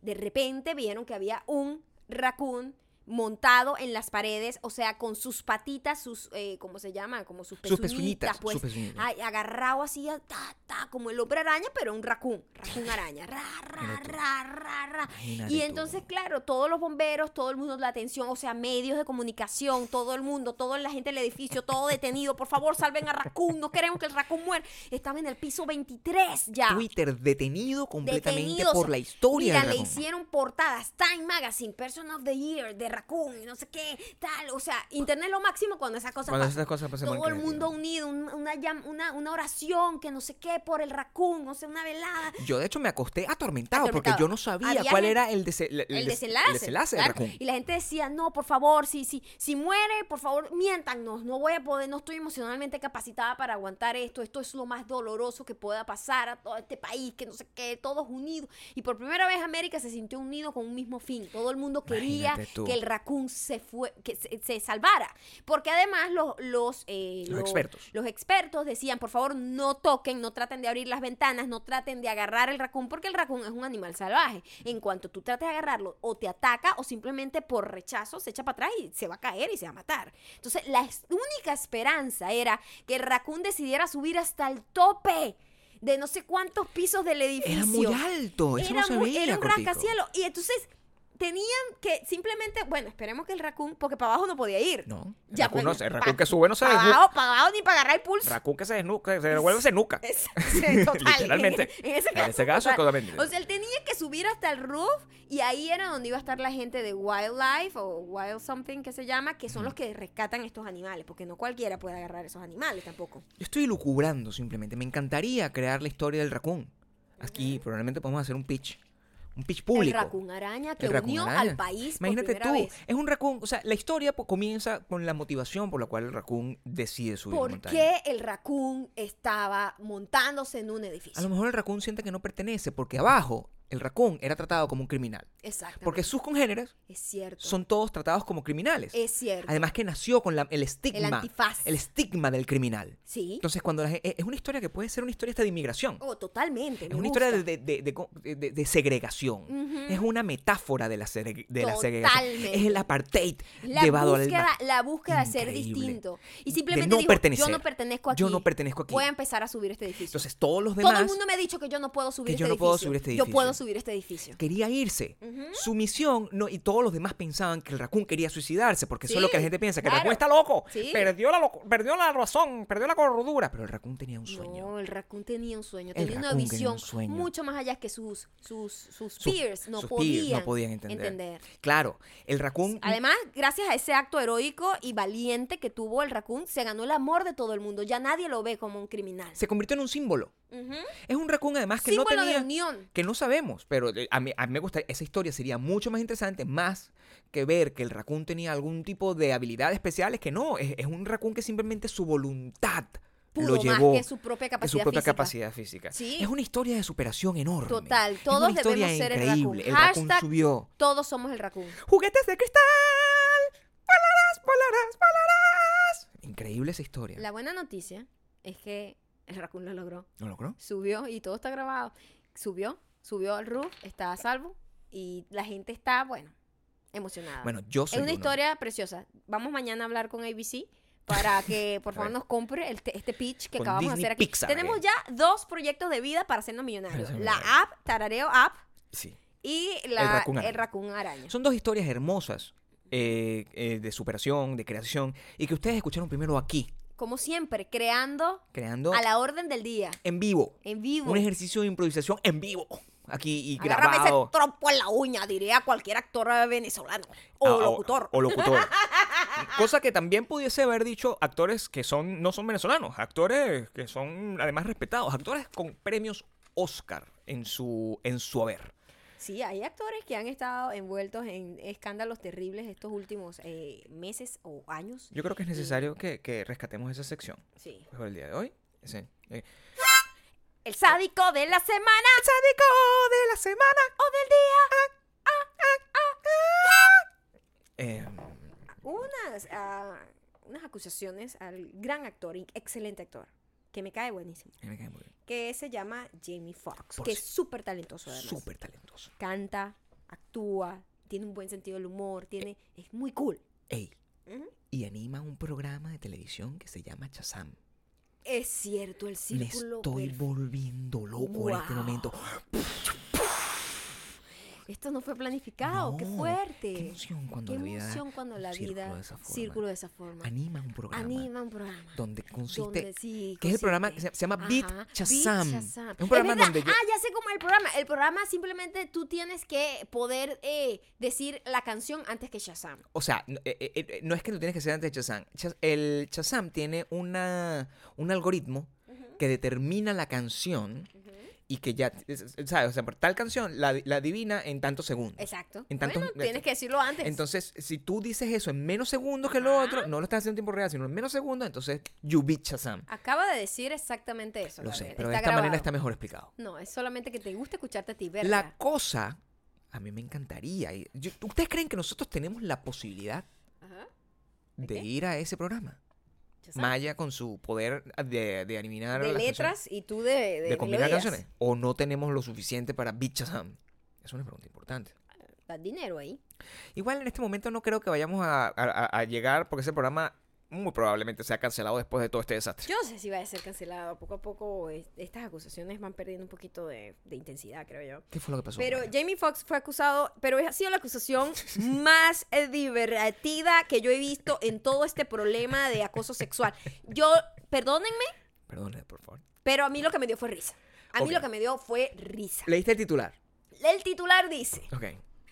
De repente vieron que había un raccoon montado en las paredes, o sea, con sus patitas, sus, eh, ¿cómo se llama? Como sus Sus pezuñitas, pues, sus pezuñitas. ay, agarrado así, ta, ta, como el hombre araña, pero un raccoon, raccoon araña, ra, ra, ra, ra, ra. Y entonces, claro, todos los bomberos, todo el mundo, la atención, o sea, medios de comunicación, todo el mundo, toda la gente del edificio, todo detenido, por favor, salven a Raccoon, no queremos que el Raccoon muera. Estaba en el piso 23 ya. Twitter detenido completamente Detenidos. por la historia Mira, del le hicieron portadas, Time Magazine, Person of the Year, de Raccoon, y no sé qué, tal. O sea, internet lo máximo cuando esas cosas Cuando pasan. esas cosas pasan por Todo el mundo unido, un- una, una, una oración, que no sé qué, por el Raccoon, o sea, una velada. Yo de hecho me acosté atormentado, porque yo no sabía Había cuál era el, dese- el- el des- desenlace. el desenlace del claro. Raccoon. Y la gente decía, no, por favor, si, si, si muere, por favor, miéntanos. No voy a poder, no estoy emocionalmente capacitada para aguantar esto. Esto es lo más doloroso que pueda pasar a todo este país, que no sé qué, todos unidos. Y por primera vez América se sintió unido con un mismo fin. Todo el mundo quería que el raccoon se fue, que se, se salvara. Porque además los, los, eh, Los expertos. los expertos decían, por favor, no toquen, no traten de abrir las ventanas, no traten de agarrar el raccoon, porque el raccoon es un animal salvaje. En cuanto tú trates de agarrarlo, o te ataca, o simplemente por rechazo se echa para atrás y se va a caer y se va a matar. Entonces, la única esperanza era que el raccoon decidiera subir hasta el tope de no sé cuántos pisos del edificio. Era muy alto, eso Era no se muy- veía, era un rascacielos. Y entonces tenían que simplemente, bueno, esperemos que el raccoon, porque para abajo no podía ir. No, el Ya, raccoon, no el que sube no se Para abajo, para abajo ni para agarrar el pulso. Raccoon que se desnuca, que se devuelve se nuca. Es- sí, total, Literalmente. En, en ese En caso, ese caso, total. totalmente. O sea, él tenía que subir hasta el roof y ahí era donde iba a estar la gente de Wildlife o Wild Something que se llama, que son los que rescatan estos animales, porque no cualquiera puede agarrar esos animales tampoco. Yo estoy lucubrando simplemente. Me encantaría crear la historia del raccoon. Aquí probablemente podemos hacer un pitch. Un pitch público. El raccoon araña que raccoon unió araña. al país Imagínate por tú, vez. es un raccoon, o sea, la historia pues, comienza con la motivación por la cual el raccoon decide subir ¿Por montaña. qué el raccoon estaba montándose en un A edificio? lo mejor el raccoon siente que no pertenece porque abajo el raccoon era tratado como un criminal. Exacto. Porque sus congéneres es cierto. son todos tratados como criminales. es cierto. Además que nació con la- el estigma. antifaz. el estigma del criminal. sí. Entonces, cuando la gen- es una historia que puede ser una historia hasta de inmigración. Oh, totalmente. es una historia gusta. de, de- de- de- de- de segregación. Es una metáfora de la, segre- de la segregación. Totalmente. Es el apartheid La llevado al búsqueda, la búsqueda de ser distinto. Y simplemente no dijo, pertenecer. yo no pertenezco aquí. Yo no pertenezco aquí. Voy a empezar a subir este edificio. Entonces, todos los Todo demás el mundo me ha dicho que yo no puedo subir que este yo no edificio. puedo subir este Yo edificio. puedo subir este edificio. quería irse. Su misión, no, y todos los demás pensaban que el raccoon quería suicidarse, porque eso es lo que la gente piensa, que claro. el raccoon está loco, Sí. perdió, la loco- perdió la razón, perdió la cordura, pero el raccoon tenía un sueño. No, el raccoon tenía un sueño, El tenía una tenía visión un mucho más allá que sus sus sus, Sus- peers no sus podían, peers no podían entender. Claro, el raccoon Además, gracias a ese acto heroico y valiente que tuvo el raccoon, se ganó el amor de todo el mundo. Ya nadie lo ve como un criminal. se convirtió en un símbolo. Es un raccoon además que Símbolo no tenía de unión. que no sabemos, pero eh, a mí, a mí me gusta, esa historia sería mucho más interesante, más que ver que el raccoon tenía algún tipo de habilidades especiales, que no, es, es un raccoon que simplemente su voluntad Pudo lo más llevó que su propia de su capacidad propia física. capacidad física. Sí. Es una historia de superación enorme. Total, Es todos una historia debemos ser el raccoon. El raccoon subió. Todos somos el raccoon. Juguetes de cristal. Volarás, volarás, volarás. Increíble esa historia. La buena noticia es que el raccoon lo logró. ¿Lo logró? Subió y todo está grabado. Subió, subió al roof, está a salvo y la gente está, bueno, emocionada. Bueno, yo es soy una uno. historia preciosa. Vamos mañana a hablar con ABC para que por favor nos compre el te- este pitch que Con acabamos Disney de hacer aquí. Pixar, Tenemos eh. ya dos proyectos de vida para hacernos millonarios. La app, Tarareo App Sí. y la, el Raccoon araña. Son dos historias hermosas eh, eh, de superación, de creación, y que ustedes escucharon primero aquí, Como siempre, creando creando a la orden del día, en vivo. en vivo. Un ejercicio de improvisación en vivo. Aquí y Agárrame ese grabado. trompo en la uña, diría cualquier actor venezolano o Ah, locutor. O, locutor. Cosa que también pudiese haber dicho actores que son no son venezolanos, actores que son además respetados, actores con premios Oscar en su en su haber. Sí, hay actores que han estado envueltos en escándalos terribles estos últimos eh, meses o años. Yo creo que es necesario que, que rescatemos esa sección Sí. por el día de hoy. Ese, eh, El sádico de la semana. sádico de la semana O del día. Eh, Unas, ah, unas acusaciones al gran actor, excelente actor, que me cae buenísimo. me cae muy bien. Que se llama Jamie Foxx, Por que es súper talentoso además. Súper talentoso. Canta, actúa, tiene un buen sentido del humor, tiene, es muy cool. Ey, y anima un programa de televisión que se llama Chazam. Es cierto, el Me círculo. estoy perf- volviendo loco en este Wow. momento. Esto no fue planificado, qué fuerte. Qué emoción cuando Qué la vida emoción cuando la círculo vida de esa forma. círculo de esa forma. anima un programa Anima un programa. donde consiste donde sí, que es el programa que se, se llama Beat Ajá. Beat Shazam. Es un programa verdad. donde yo Ah, ya sé cómo es el programa. El programa simplemente tú tienes que poder eh, decir la canción antes que Shazam. O sea, no, eh, eh, eh, no es que tú tienes que ser antes de Shazam. El Shazam tiene una, un algoritmo que determina la canción y que ya, es- es- ¿sabes? O sea, por tal canción la, la adivina en tantos segundos. Exacto. En tantos- bueno, tienes que decirlo antes. Entonces, si tú dices eso en menos segundos que lo otro, no lo estás haciendo en tiempo real, sino en menos segundos, entonces you beat Shazam. Acaba de decir exactamente eso. Lo sé, pero de esta manera está mejor explicado. No, es solamente que te gusta escucharte a ti, ¿verdad? La cosa, a mí me encantaría. yo- ¿Ustedes creen que nosotros tenemos la posibilidad Ajá. de qué? ir a ese programa? Maya con su poder de, de adivinar de las letras y tú de, de, de combinar melodías. canciones. ¿O no tenemos lo suficiente para beat Shazam? Es una pregunta importante. Da dinero ahí. Igual en este momento no creo que vayamos a- a llegar porque ese programa muy probablemente sea cancelado después de todo este desastre. Yo no sé si va a ser cancelado. Poco a poco es- estas acusaciones van perdiendo un poquito de, de intensidad, creo yo. ¿Qué fue lo que pasó? Pero? Jamie Foxx fue acusado, pero ha sido la acusación más eh, divertida que yo he visto en todo este problema de acoso sexual. Yo, perdónenme, Perdone, por favor. pero a mí lo que me dio fue risa. A mí lo que me dio fue risa. ¿Leíste el titular? El titular dice, Ok.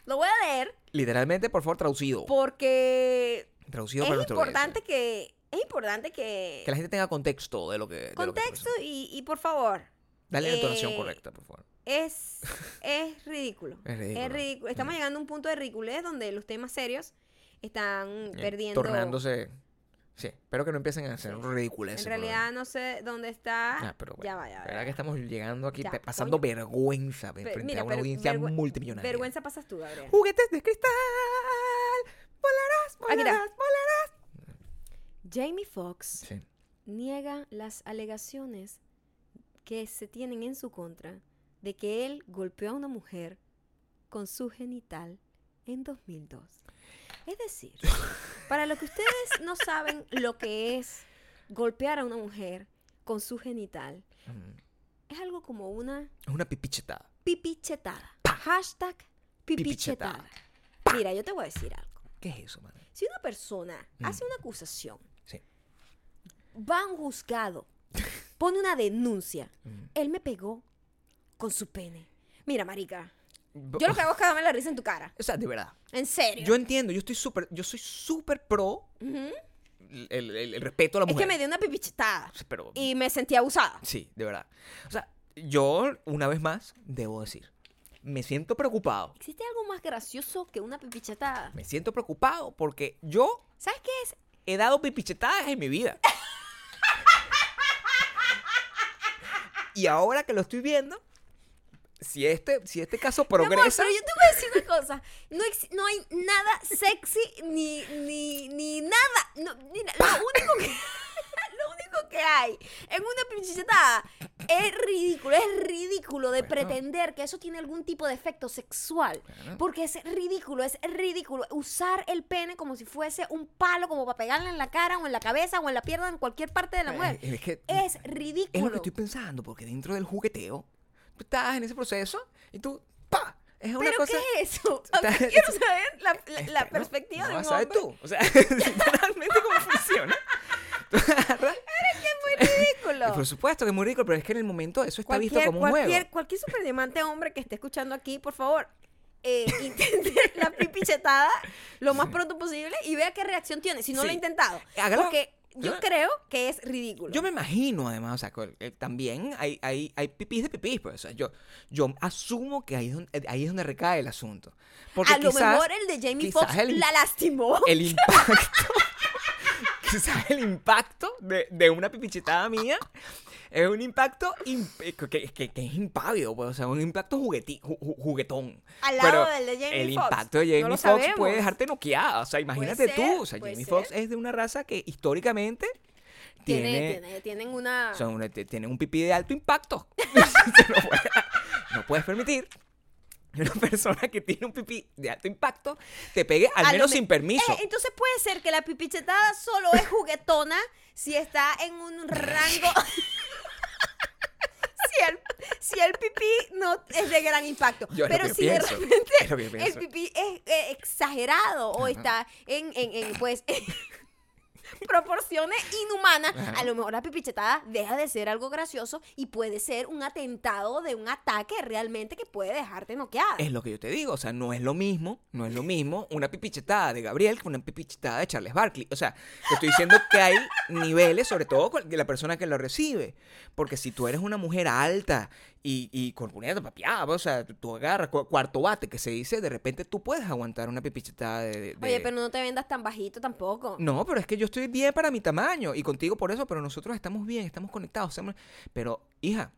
lo voy a leer Literalmente, por favor, traducido. porque traducido es para importante que es importante que, Que la gente tenga contexto de lo que. de lo que contexto y, y por favor Dale la entonación eh, correcta, por favor. es es ridículo Es ridículo. es ridículo estamos Mm. llegando a un punto de ridiculez donde los temas serios están Eh, perdiendo Tornándose. Sí, espero que no empiecen a hacer Sí. en realidad no sé dónde está Ah, pero bueno, ya vaya la verdad que estamos llegando aquí Ya, pasando coño. vergüenza Pe- frente mira, a una audiencia multimillonaria. vergüenza pasas tú Gabriel Juguetes de cristal. Volarás, volarás, volarás. Jamie Foxx Sí. niega las alegaciones que se tienen en su contra de que él golpeó a una mujer con su genital en 2002. Es decir, para lo que ustedes no saben lo que es golpear a una mujer con su genital, Mm. es algo como una Es una pipichetada. pipichetada. Hashtag pipichetada. Pipichetada. Mira, yo te voy a decir algo. ¿Qué es eso, man? Si una persona Mm. hace una acusación, Sí. va a un juzgado, pone una denuncia, Mm. él me pegó con su pene. Mira, marica, yo lo que hago es cagarme la risa en tu cara. O sea, de verdad. En serio. Yo entiendo, yo estoy súper, yo soy súper pro el, el- el respeto a la Es mujer. que me dio una pipichetada Pero, y me sentí abusada. sí, de verdad. O sea, yo, una vez más, debo decir, me siento preocupado. ¿Existe algo más gracioso que una pipichetada? Me siento preocupado porque yo ¿Sabes qué es? he dado pipichetadas en mi vida. y ahora que lo estoy viendo, si este, si este caso Mi amor, progresa, pero yo te voy a decir una cosa. No, ex- no hay nada sexy ni, ni, ni nada. No, mira, lo único que. Lo único que hay en una pichichetada es ridículo, es ridículo de Bueno. pretender que eso tiene algún tipo de efecto sexual. Bueno. Porque es ridículo, es ridículo. Usar el pene como si fuese un palo, como para pegarle en la cara o en la cabeza o en la pierna, en cualquier parte de la mujer. Eh, es, que- Es es ridículo. lo que estoy pensando, porque dentro del jugueteo, tú estás en ese proceso y tú, pa, es una ¿Pero cosa... qué es eso? Está- quiero saber la, la- la perspectiva no de un hombre. tú. O sea, literalmente cómo funciona. Tú agarras- Muy ridículo. Por supuesto que es muy rico, pero es que en el momento eso está visto como un cualquier, juego. cualquier super diamante hombre que esté escuchando aquí, por favor, eh, intente la pipichetada lo más pronto posible y vea qué reacción tiene. Si no lo ha intentado. Hágalo. Porque yo creo que es ridículo. Yo me imagino, además, o sea, que, eh, también hay, hay, hay pipís de pipís, pues. o sea, yo, yo asumo que ahí es, donde, ahí es donde recae el asunto. Porque A lo quizás mejor el de Jamie Foxx la lastimó. el impacto, quizás el impacto de, de una pipichetada mía es un impacto imp- eh, que, que- que es impávido, pues, o sea, un impacto jugueti- ju- ju- juguetón. Al lado Pero del de Jamie el Foxx. impacto de Jamie No Foxx puede dejarte noqueada, o sea, imagínate ser, tú, o sea, Jamie. Foxx es de una raza que históricamente Tiene, tiene, tiene- tienen una. son una- te- tienen un pipí de alto impacto. no puedes permitir una persona que tiene un pipí de alto impacto te pegue al A menos me- sin permiso. Eh, entonces puede ser que la pipichetada solo es juguetona si está en un rango. si, el, si el pipí no es de gran impacto. Yo Pero si pienso, de repente el pipí es eh, exagerado o está en, en, en, pues. proporciones inhumanas, a lo mejor la pipichetada deja de ser algo gracioso y puede ser un atentado de un ataque realmente que puede dejarte noqueada. Es lo que yo te digo, o sea, no es lo mismo, no es lo mismo una pipichetada de Gabriel que una pipichetada de Charles Barkley. O sea, te estoy diciendo que hay niveles, sobre todo con la persona que lo recibe. Porque si tú eres una mujer alta y, y con puñeta papiada, o sea, tú, agarras cu- cuarto bate, que se dice, de repente tú puedes aguantar una pipichetada de... de- Oye, pero no te vendas tan bajito tampoco. No, pero es que yo estoy bien para mi tamaño y contigo por eso, pero nosotros estamos bien, estamos conectados. Pero, hija,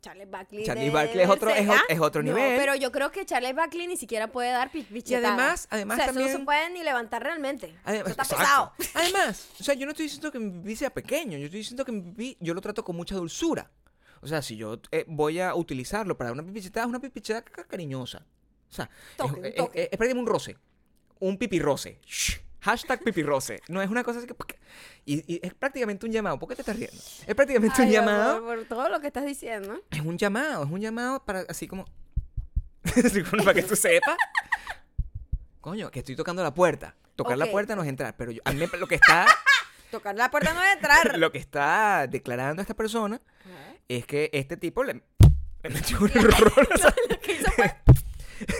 Charles Barkley. Charles Barkley es otro- es ¿ah? otro No, nivel. pero yo creo que Charles Barkley ni siquiera puede dar pi- pichetada. además- además o sea, eso no se puede ni levantar realmente. Además, eso está pesado. Además, o sea, yo no estoy diciendo que mi pipí sea pequeño, yo estoy diciendo que mi pipí yo lo trato con mucha dulzura. O sea, si yo eh, voy a utilizarlo para una pipichetada, es una pipichetada ca- cariñosa. O sea, es- Toque, un es, toque. es- es prácticamente un roce. Un pipirroce. Shh. Hashtag pipirroce. No es una cosa así que... Y, y es prácticamente un llamado. ¿Por qué te estás riendo? Es prácticamente un Ay, llamado. Por, por todo lo que estás diciendo. Es un llamado, es un llamado para así como. para que tú sepas. Coño, que estoy tocando la puerta. Tocar la Ok. puerta no es entrar, pero yo- a mí lo que está Tocar la puerta no es entrar. lo que está declarando esta persona. Es que este tipo le, le metió un error.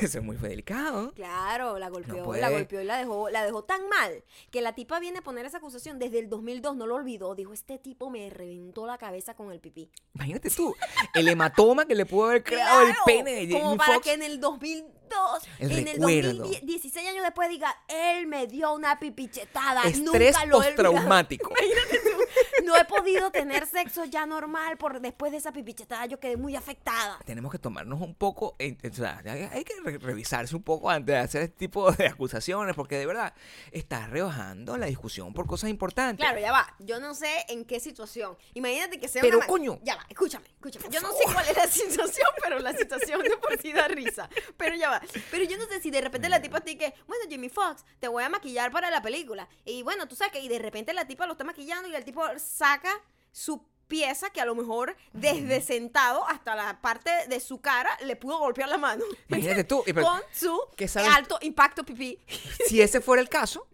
eso es muy fue delicado. Claro, la golpeó, la golpeó y la dejó, la dejó tan mal que la tipa viene a poner esa acusación desde el 2002, no lo olvidó. Dijo, este tipo me reventó la cabeza con el pipí. Imagínate tú, el hematoma que le pudo haber creado el pene de Como Jamie para Foxx. que en el 2002, El en el recuerdo. 2016 años después diga, él me dio una pipichetada. Estrés Nunca lo he olvidado". postraumático. Imagínate tú, no he podido tener sexo ya normal por después de esa pipichetada. Yo quedé muy afectada. tenemos que tomarnos un poco, eh, o sea, hay que re- revisarse un poco antes de hacer este tipo de acusaciones, porque de verdad estás rebajando la discusión por cosas importantes. Claro, ya va. Yo no sé en qué situación. Imagínate que sea Pero, una coño. Ya va, escúchame, escúchame. Yo no sé cuál es la situación, pero la situación de por sí da risa. Pero ya va. Pero yo no sé si de repente la tipa te que, bueno, Jimmy Fox, te voy a maquillar para la película. Y bueno, tú sabes que y de repente la tipa lo está maquillando y el tipo saca su pieza que a lo mejor desde sentado hasta la parte de su cara le pudo golpear la mano. Imagínate tú, con su alto impacto pipí. si ese fuera el caso,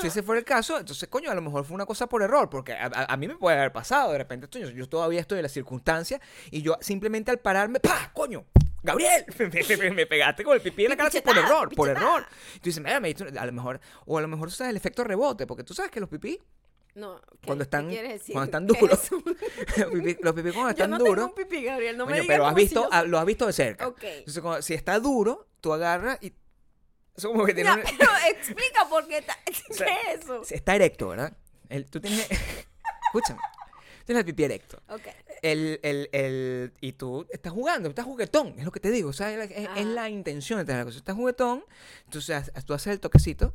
si ese fuera el caso, entonces, coño, a lo mejor fue una cosa por error, porque a, a- a mí me puede haber pasado, de repente, coño, yo todavía estoy en la circunstancia y yo simplemente al pararme, ¡pah! ¡Coño! ¡Gabriel! Me, me- me- pegaste con el pipí en la cara por error, por error. Y tú dices, mira, me a lo mejor, o a lo mejor, ¿sabes? El efecto rebote, porque tú sabes que los pipí, No, ¿qué- Cuando qué están- quieres decir? cuando están ¿Qué duros. un- los pipí, los pipí cuando Yo están no duros, tengo un pipí, Gabriel, no me digas pero has como si visto, yo- lo has visto de cerca. Ok. Entonces, cuando- si está duro, tú agarras y... Eso como que tiene Ya, pero explica por qué. ta- ¿Qué sea, es eso? Está erecto, ¿verdad? El- tú tienes... Escúchame. Tienes el pipí erecto. Ok. El, el, el, y tú estás jugando, estás juguetón, es lo que te digo. O sea, es, es- la intención de tener la cosa. Estás juguetón, entonces tú haces el toquecito,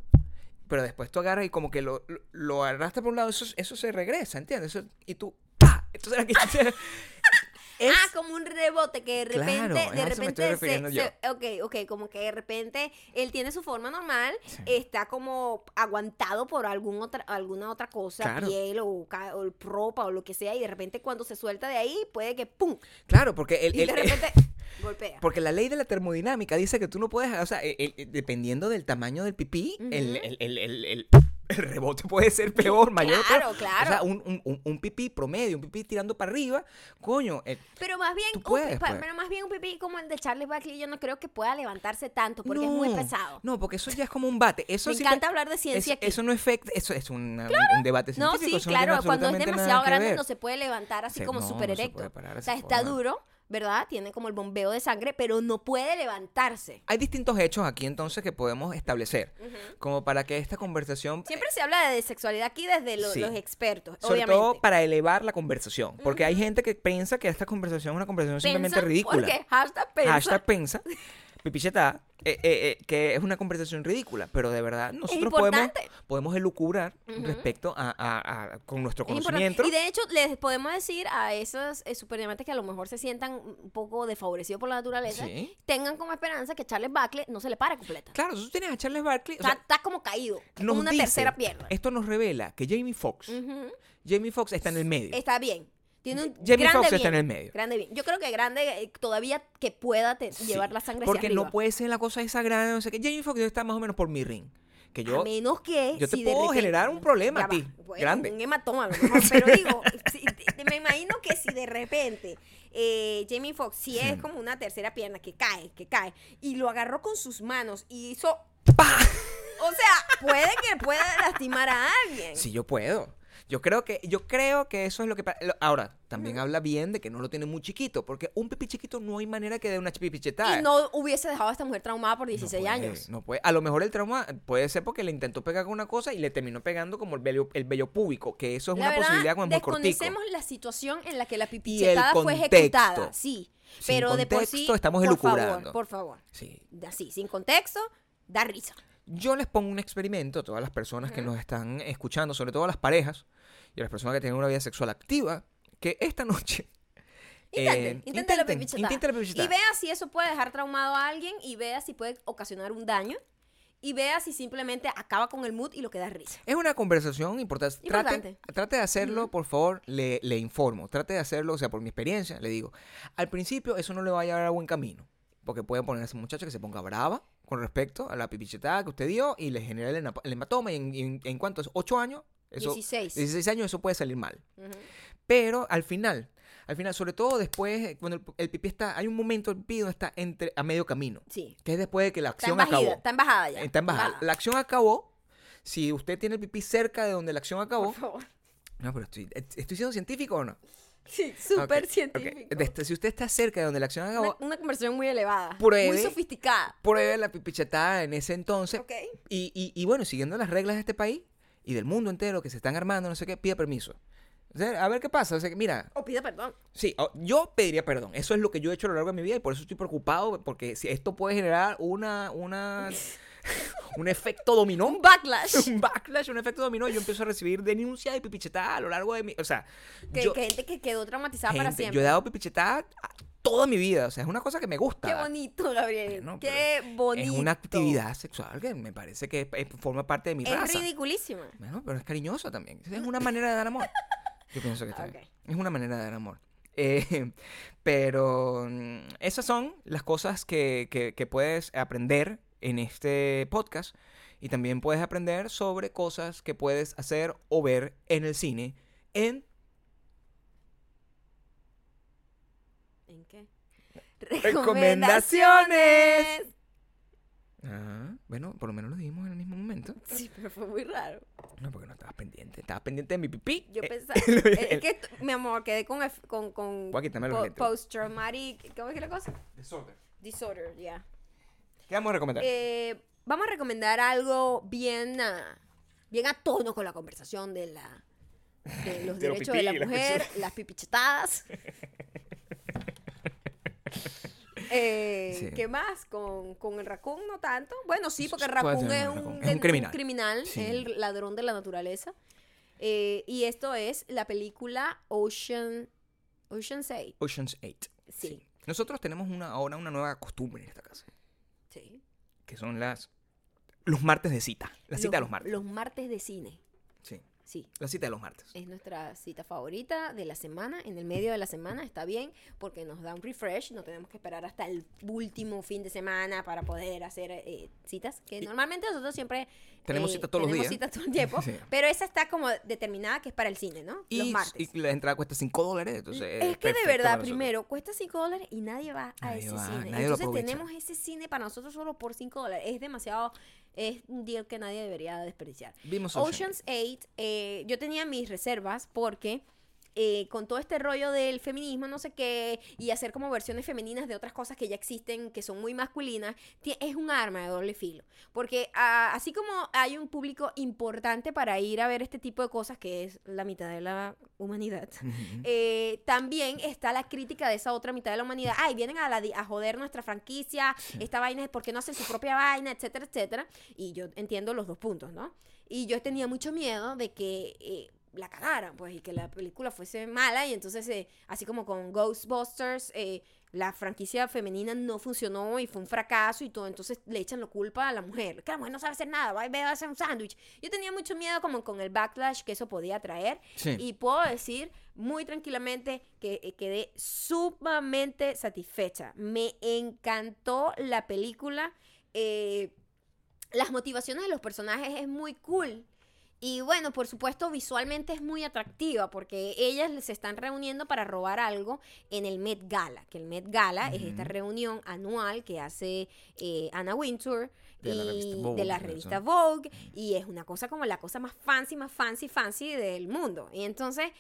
pero después tú agarras y como que lo, lo, lo arrastras por un lado, eso, eso se regresa, ¿entiendes? Eso- y tú, ¡pa! Entonces aquí es, Ah, como un rebote que de repente, Claro, de repente se, se- ok, ok, como que de repente él tiene su forma normal, está como aguantado por algún otra, alguna otra cosa, Claro. piel o, o ropa o lo que sea, y de repente cuando se suelta de ahí puede que ¡pum! claro, porque el, Y de repente golpea. Porque la ley de la termodinámica dice que tú no puedes, o sea, el- el- dependiendo del tamaño del pipí, el, Ujú. el- el- el- rebote puede ser peor, mayor. Claro, claro. O sea, un, un- un- pipí promedio, un pipí tirando para arriba, coño, eh, Pero más bien, un puedes, pa- pues. pero más bien un pipí como el de Charles Barkley, yo no creo que pueda levantarse tanto porque es muy pesado. No, porque eso ya es como un bate. Eso Me encanta hablar de ciencia eso, aquí. eso no afecta, eso es una- un, un debate No, científico. sí, eso no tiene claro, cuando es demasiado grande no se puede levantar así Se- como no, se erecto. parar o sea, está duro, ¿verdad? Tiene como el bombeo de sangre, pero no puede levantarse. Hay distintos hechos aquí entonces que podemos establecer, como para que esta conversación Siempre se habla de sexualidad aquí desde lo- Sí. los expertos, Sobre obviamente. todo para elevar la conversación. Porque hay gente que piensa que esta conversación es una conversación simplemente Pensa, ridícula. Porque hashtag pensa. Hashtag pensa. pipicheta, eh, eh, eh, que es una conversación ridícula, pero de verdad nosotros podemos, podemos elucubrar respecto a, a- a- con nuestro conocimiento. Y de hecho, les podemos decir a esos eh, superdiamantes que a lo mejor se sientan un poco desfavorecidos por la naturaleza, Sí. tengan como esperanza que Charles Barkley no se le para completa. Claro, tú tienes a Charles Barkley. o está, sea, está como caído, como una dice- tercera pierna. Esto nos revela que Jamie Foxx. Jamie Foxx está en el medio. Está bien. Tiene un Jamie grande Foxx bien. está en el medio. Grande bien. Yo creo que grande eh, todavía que pueda te- Sí, llevar la sangre Porque no puede ser la cosa esa grande, no sé qué. Jamie Foxx está más o menos por mi ring. Que yo, a menos que yo te si de puedo repente- generar un problema Ya a ti. Bueno, grande. Un hematoma, a lo mejor, pero digo, si- te- me imagino que si de repente eh, Jamie Foxx, si es como una tercera pierna que cae, que cae, y lo agarró con sus manos y hizo. O sea, puede que pueda lastimar a alguien. Sí, yo puedo. Yo creo que, yo creo que eso es lo que... lo- Ahora, también habla bien de que no lo tiene muy chiquito, porque un pipi chiquito no hay manera que dé una pipichetada. Y no hubiese dejado a esta mujer traumada por 16 puede, años. No puede. A lo mejor el trauma puede ser porque le intentó pegar con una cosa y le terminó pegando como el vello, el vello púbico, que eso es La una verdad, posibilidad como es muy cortico. desconocemos la situación en la que la pipichetada fue contexto. ejecutada. Sí. Sin Pero de por sí. contexto estamos por favor, por favor. Sí. Así, sin contexto, da risa. Yo les pongo un experimento a todas las personas que nos están escuchando, sobre todo a las parejas y a las personas que tienen una vida sexual activa, que esta noche... Intenten, eh, intenten intenten la. Y vea si eso puede dejar traumado a alguien y vea si puede ocasionar un daño. Y vea si simplemente acaba con el mood y lo que da risa. Es una conversación importante. Trate, trate de hacerlo, por favor, le, le informo. Trate de hacerlo, o sea, por mi experiencia, le digo. Al principio eso no le va a llevar a buen camino. Porque puede poner a ese muchacho que se ponga brava con respecto a la pipichetada que usted dio y le genera el, el hematoma. Y en, en, en cuanto es 8 años, eso, 16. 16 años, eso puede salir mal. Pero al final, al final, sobre todo después, eh, cuando el, el pipí está, hay un momento el pipí donde está entre, a medio camino. Sí. Que es después de que la Está acción bajada, acabó. está en bajada ya. Está en bajada. La acción acabó. Si usted tiene el pipí cerca de donde la acción acabó. Por favor. No, pero estoy, ¿estoy siendo científico o no? Sí, súper científico. Este, si usted está cerca de donde la acción acabó, Una, una conversación muy elevada. Pruebe. Muy sofisticada. pruebe la pipichetada en ese entonces. Ok. Y, y, y bueno, siguiendo las reglas de este país y del mundo entero que se están armando, no sé qué, pida permiso. O sea, a ver qué pasa. O sea, mira, O pide perdón. sí, yo pediría perdón. Eso es lo que yo he hecho a lo largo de mi vida y por eso estoy preocupado, porque si esto puede generar una, una, un efecto dominó. Un backlash. un backlash, un efecto dominó. Yo empiezo a recibir denuncias de pipichetada a lo largo de mi. O sea, que, yo, que gente que quedó traumatizada para siempre. yo he dado pipichetada toda mi vida. O sea, es una cosa que me gusta. Qué bonito, Gabriel. Qué bonito. Es una actividad sexual que me parece que es- forma parte de mi Es raza. ridiculísima. Bueno, pero es cariñosa también. Es una manera de dar amor. Yo pienso que está bien. Es una manera de dar amor. Eh, pero mm, esas son las cosas que, que- que puedes aprender en este podcast. Y también puedes aprender sobre cosas que puedes hacer o ver en el cine en ¿En qué? Recomendaciones. Ah, bueno, por lo menos lo dijimos en el mismo momento. Sí, pero fue muy raro. No, porque no estabas pendiente. Estabas pendiente de mi pipí. Yo Eh, pensaba. es que, mi amor, quedé con. F- con, con Voy a quitarme po-. Post-traumatic. ¿Cómo es que la cosa? Desorden. Disorder, ya. ¿Qué vamos a recomendar? Eh, vamos a recomendar algo bien a, bien a tono con la conversación de la de los De lo derechos pipí de la las mujer, personas. las pipichetadas. Eh, Sí. ¿Qué más? Con, con el raccoon no tanto. Bueno, sí, porque el raccoon es un un, raccoon. Es un den- criminal. criminal, Sí. es el ladrón de la naturaleza. Eh, y esto es la película Ocean Ocean's 8. Ocean's 8. Sí. Nosotros tenemos una, ahora una nueva costumbre en esta casa, sí. que son las los martes de cita. La cita de los martes. Los martes de cine. Sí, Sí. la cita de los martes. Es nuestra cita favorita de la semana. En el medio de la semana está bien porque nos da un refresh. No tenemos que esperar hasta el último fin de semana para poder hacer eh, citas. Que normalmente nosotros siempre Tenemos eh, citas todos los tenemos días. citas todo el tiempo. Sí. Pero esa está como determinada que es para el cine, ¿no? los Y, martes. y la entrada cuesta 5 dólares, entonces es que de verdad, primero, cuesta 5 dólares y nadie va a Nadie ese va, cine. Entonces tenemos ese cine para nosotros solo por 5 dólares. Es demasiado, es un deal que nadie debería desperdiciar. Vimos Ocean. Ocean's 8, eh, yo tenía mis reservas porque eh, con todo este rollo del feminismo, no sé qué, y hacer como versiones femeninas de otras cosas que ya existen, que son muy masculinas, es un arma de doble filo. Porque ah, así como hay un público importante para ir a ver este tipo de cosas, que es la mitad de la humanidad, eh, también está la crítica de esa otra mitad de la humanidad. Ay, vienen a, la a joder nuestra franquicia, esta vaina es porque no hacen su propia vaina, etcétera, etcétera. Y yo entiendo los dos puntos, ¿no? Y yo tenía mucho miedo de que eh, la cagaran, pues, y que la película fuese mala. Y entonces, eh, así como con Ghostbusters, eh, la franquicia femenina no funcionó y fue un fracaso y todo. Entonces le echan la culpa a la mujer. Que la mujer no sabe hacer nada, va a hacer un sándwich. Yo tenía mucho miedo como con el backlash que eso podía traer. Sí. Y puedo decir muy tranquilamente que eh, quedé sumamente satisfecha. Me encantó la película. eh, las motivaciones de los personajes es muy cool. Y bueno, por supuesto, visualmente es muy atractiva porque ellas se están reuniendo para robar algo en el Met Gala, que el Met Gala es esta reunión anual que hace eh, Anna Wintour De la y de la revista Vogue y es una cosa como la cosa más fancy, más fancy, fancy del mundo. Y entonces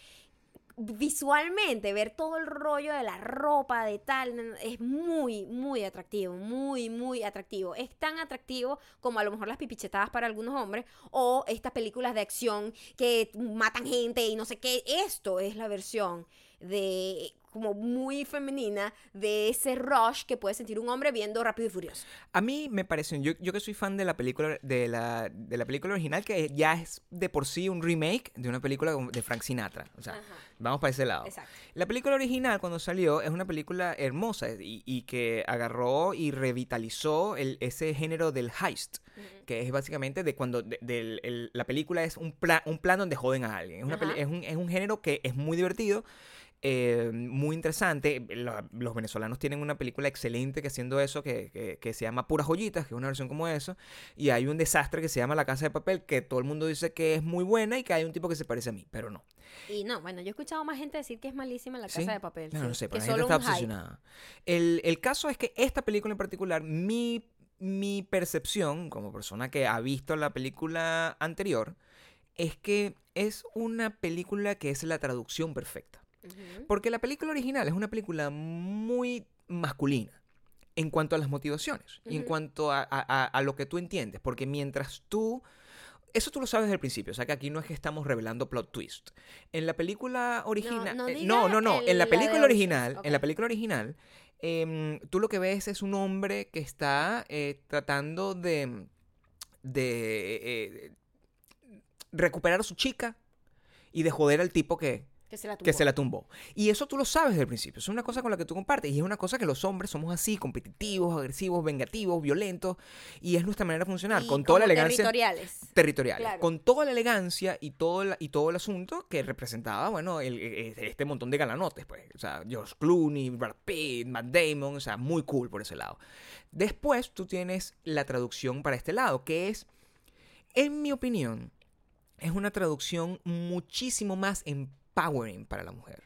visualmente ver todo el rollo de la ropa de tal es muy muy atractivo muy muy atractivo. Es tan atractivo como a lo mejor las pipichetadas para algunos hombres o estas películas de acción que matan gente y no sé qué. Esto es la versión de como muy femenina de ese rush que puede sentir un hombre viendo Rápido y Furioso A mí me pareció, yo, yo que soy fan de la película de la, de la película original, que ya es de por sí un remake de una película de Frank Sinatra. O sea, Ajá. vamos para ese lado. exacto La película original, cuando salió, es una película hermosa y, y que agarró y revitalizó el- ese género del heist, que es básicamente de cuando de- del- el- la película es un, pla- un plan donde joden a alguien. Es, una es, un, es un género que es muy divertido. Eh, muy interesante. Lo- los venezolanos tienen una película excelente que haciendo eso, que, que- que se llama Puras Joyitas, que es una versión como eso. Y hay un desastre que se llama La Casa de Papel, que todo el mundo dice que es muy buena y que hay un tipo que se parece a mí, pero no. y no bueno yo he escuchado más gente decir que es malísima la ¿Sí? casa de papel No, sí, no sé, que pero la gente está obsesionada. El, el caso es que esta película en particular, mi, mi percepción como persona que ha visto la película anterior, es que es una película que es la traducción perfecta. Porque la película original es una película muy masculina en cuanto a las motivaciones y en cuanto a, a- a- a lo que tú entiendes. Porque mientras tú... Eso tú lo sabes desde el principio, o sea que aquí no es que estamos revelando plot twist. En la película original... no eh, no, no, no, el- En la película original, en la película original, em, tú lo que ves es un hombre que está eh, tratando de... de eh, recuperar a su chica y de joder al tipo que, que se la que tumbó. se la tumbó. Y eso tú lo sabes desde el principio. Es una cosa con la que tú compartes. Y es una cosa que los hombres somos así, competitivos, agresivos, vengativos, violentos. Y es nuestra manera de funcionar. Y con toda la elegancia. territoriales. Territoriales. Claro. Con toda la elegancia y todo, el, y todo el asunto que representaba, bueno, el- el- este montón de galanotes, pues. O sea, George Clooney, Brad Pitt, Matt Damon, o sea, muy cool por ese lado. Después tú tienes la traducción para este lado, que es, en mi opinión, es una traducción muchísimo más empowering para la mujer.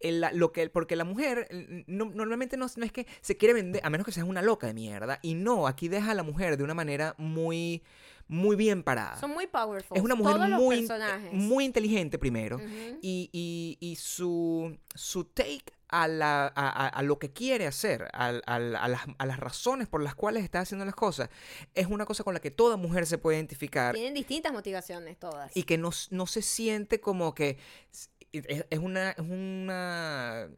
El- lo que, porque la mujer no- normalmente no, no es que se quiere vender, a menos que seas una loca de mierda. Y no, aquí deja a la mujer de una manera muy, muy bien parada. Son muy powerful. es una mujer Todos muy, personajes. muy inteligente primero. Y, y- y su, su take a, la, a, a- lo que quiere hacer, a, las, a las razones por las cuales está haciendo las cosas, es una cosa con la que toda mujer se puede identificar Tienen distintas motivaciones todas. y que no, no se siente como que es, es una, es una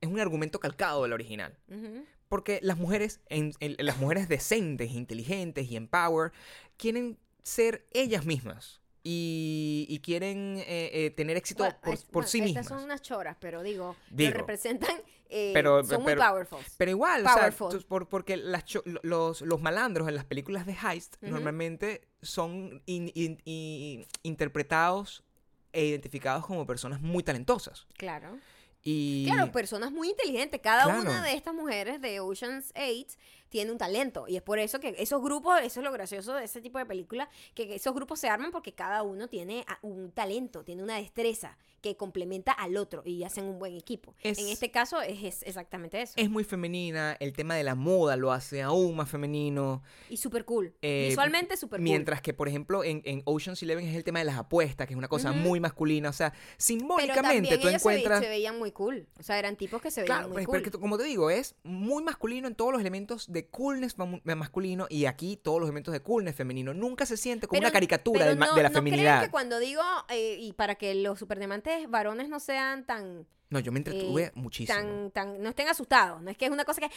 es un argumento calcado del original. Ujú. Porque las mujeres, en- en- las mujeres decentes, inteligentes y empower, quieren ser ellas mismas. Y, y quieren eh, eh, tener éxito Bueno, por, es- por bueno, sí estas mismas. son unas choras, pero digo, Digo. lo representan, eh, Pero- son pero- muy powerful. Pero igual, o sea, Powerful. por- porque las cho- los, los malandros en las películas de heist normalmente son in- in- i- interpretados e identificados como personas muy talentosas. Claro. Y Claro, personas muy inteligentes. Cada Claro. una de estas mujeres de Ocean's 8 tiene un talento. Y es por eso que esos grupos, eso es lo gracioso de ese tipo de películas, que esos grupos se arman porque cada uno tiene un talento, tiene una destreza que complementa al otro y hacen un buen equipo. Es- en este caso es, es exactamente eso. Es muy femenina, el tema de la moda lo hace aún más femenino. y súper cool. Eh, Visualmente súper cool. Mientras que, por ejemplo, en, en Ocean's Eleven es el tema de las apuestas, que es una cosa Ujú. muy masculina. O sea, Pero simbólicamente también tú ellos se ve- encuentras... se, veían muy cool. O sea, eran tipos que se veían Claro, muy pues, cool. porque como te digo, es muy masculino en todos los elementos de coolness mamu- masculino y aquí todos los elementos de coolness femenino. Nunca se siente como una caricatura del no- de la no feminidad. que cuando digo, eh, y para que los superdemantes varones no sean tan, No, yo me entretuve eh, muchísimo. tan, tan, no estén asustados. No es que es una cosa que, "Ajá,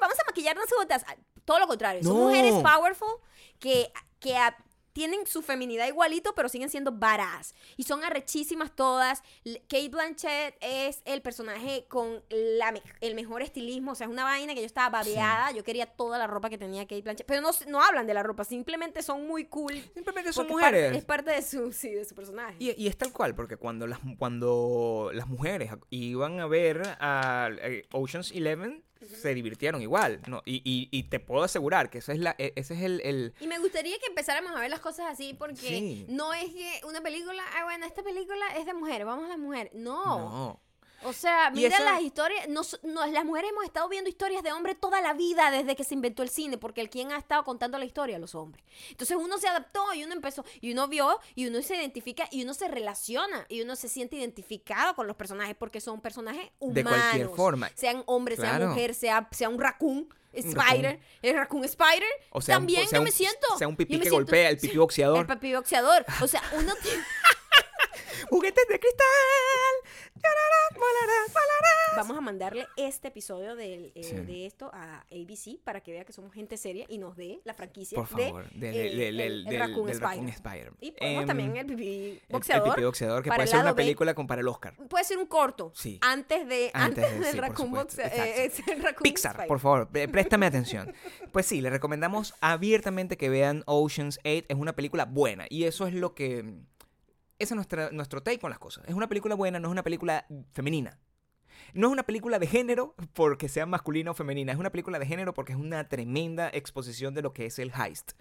vamos a maquillarnos juntas. Todo lo contrario. Son mujeres powerful que, que tienen su feminidad igualito, pero siguen siendo varas. Y son arrechísimas todas. Kate Blanchett es el personaje con la me- el mejor estilismo. O sea, es una vaina que yo estaba babeada. Yo quería toda la ropa que tenía Kate Blanchett. Pero no, no hablan de la ropa, simplemente son muy cool. Simplemente son mujeres. es parte de su, sí, de su personaje. Y, y es tal cual, porque cuando las, cuando las mujeres iban a ver a eh, Ocean's Eleven, se divirtieron igual. ¿no? Y, y- y te puedo asegurar que ese es, la, e- ese es el, el- Y me gustaría que empezáramos a ver las cosas así porque Sí. no es que una película, ah, bueno, esta película es de mujeres, vamos a las mujeres. No. No. O sea, mira eso- las historias, nos, nos- las mujeres hemos estado viendo historias de hombres toda la vida desde que se inventó el cine, porque el quien ha estado contando la historia, los hombres. Entonces uno se adaptó y uno empezó, y uno vio, y uno se identifica, y uno se relaciona, y uno se siente identificado con los personajes, porque son personajes humanos. De cualquier forma. Sean hombres, sea Claro. mujer, sea, sea un raccoon. Spider, el raccoon Spider, O sea, también sea, yo un- me siento. sea un pipí que siento- golpea, el pipí boxeador. El papi boxeador. O sea, uno tiene... ¡Juguetes de cristal! Vamos a mandarle este episodio eh, Sí. de esto a ABC para que vea que somos gente seria y nos dé la franquicia Por favor, de, del, eh, el- el Raccoon del Spider. Raccoon Spider. Y ponemos Em, también el pipí el- boxeador. El, pipí boxeador, que puede el ser una B. película con para el Oscar. Puede ser un corto. Sí. Antes de Antes antes, de- del sí, Raccoon boxeador. eh, el Pixar, Spider. por favor, préstame atención. Pues sí, les recomendamos abiertamente que vean Ocean's 8. Es una película buena y eso es lo que... Ese es nuestra, nuestro take con las cosas. Es una película buena, no es una película femenina. No es una película de género porque sea masculina o femenina. Es una película de género porque es una tremenda exposición de lo que es el heist.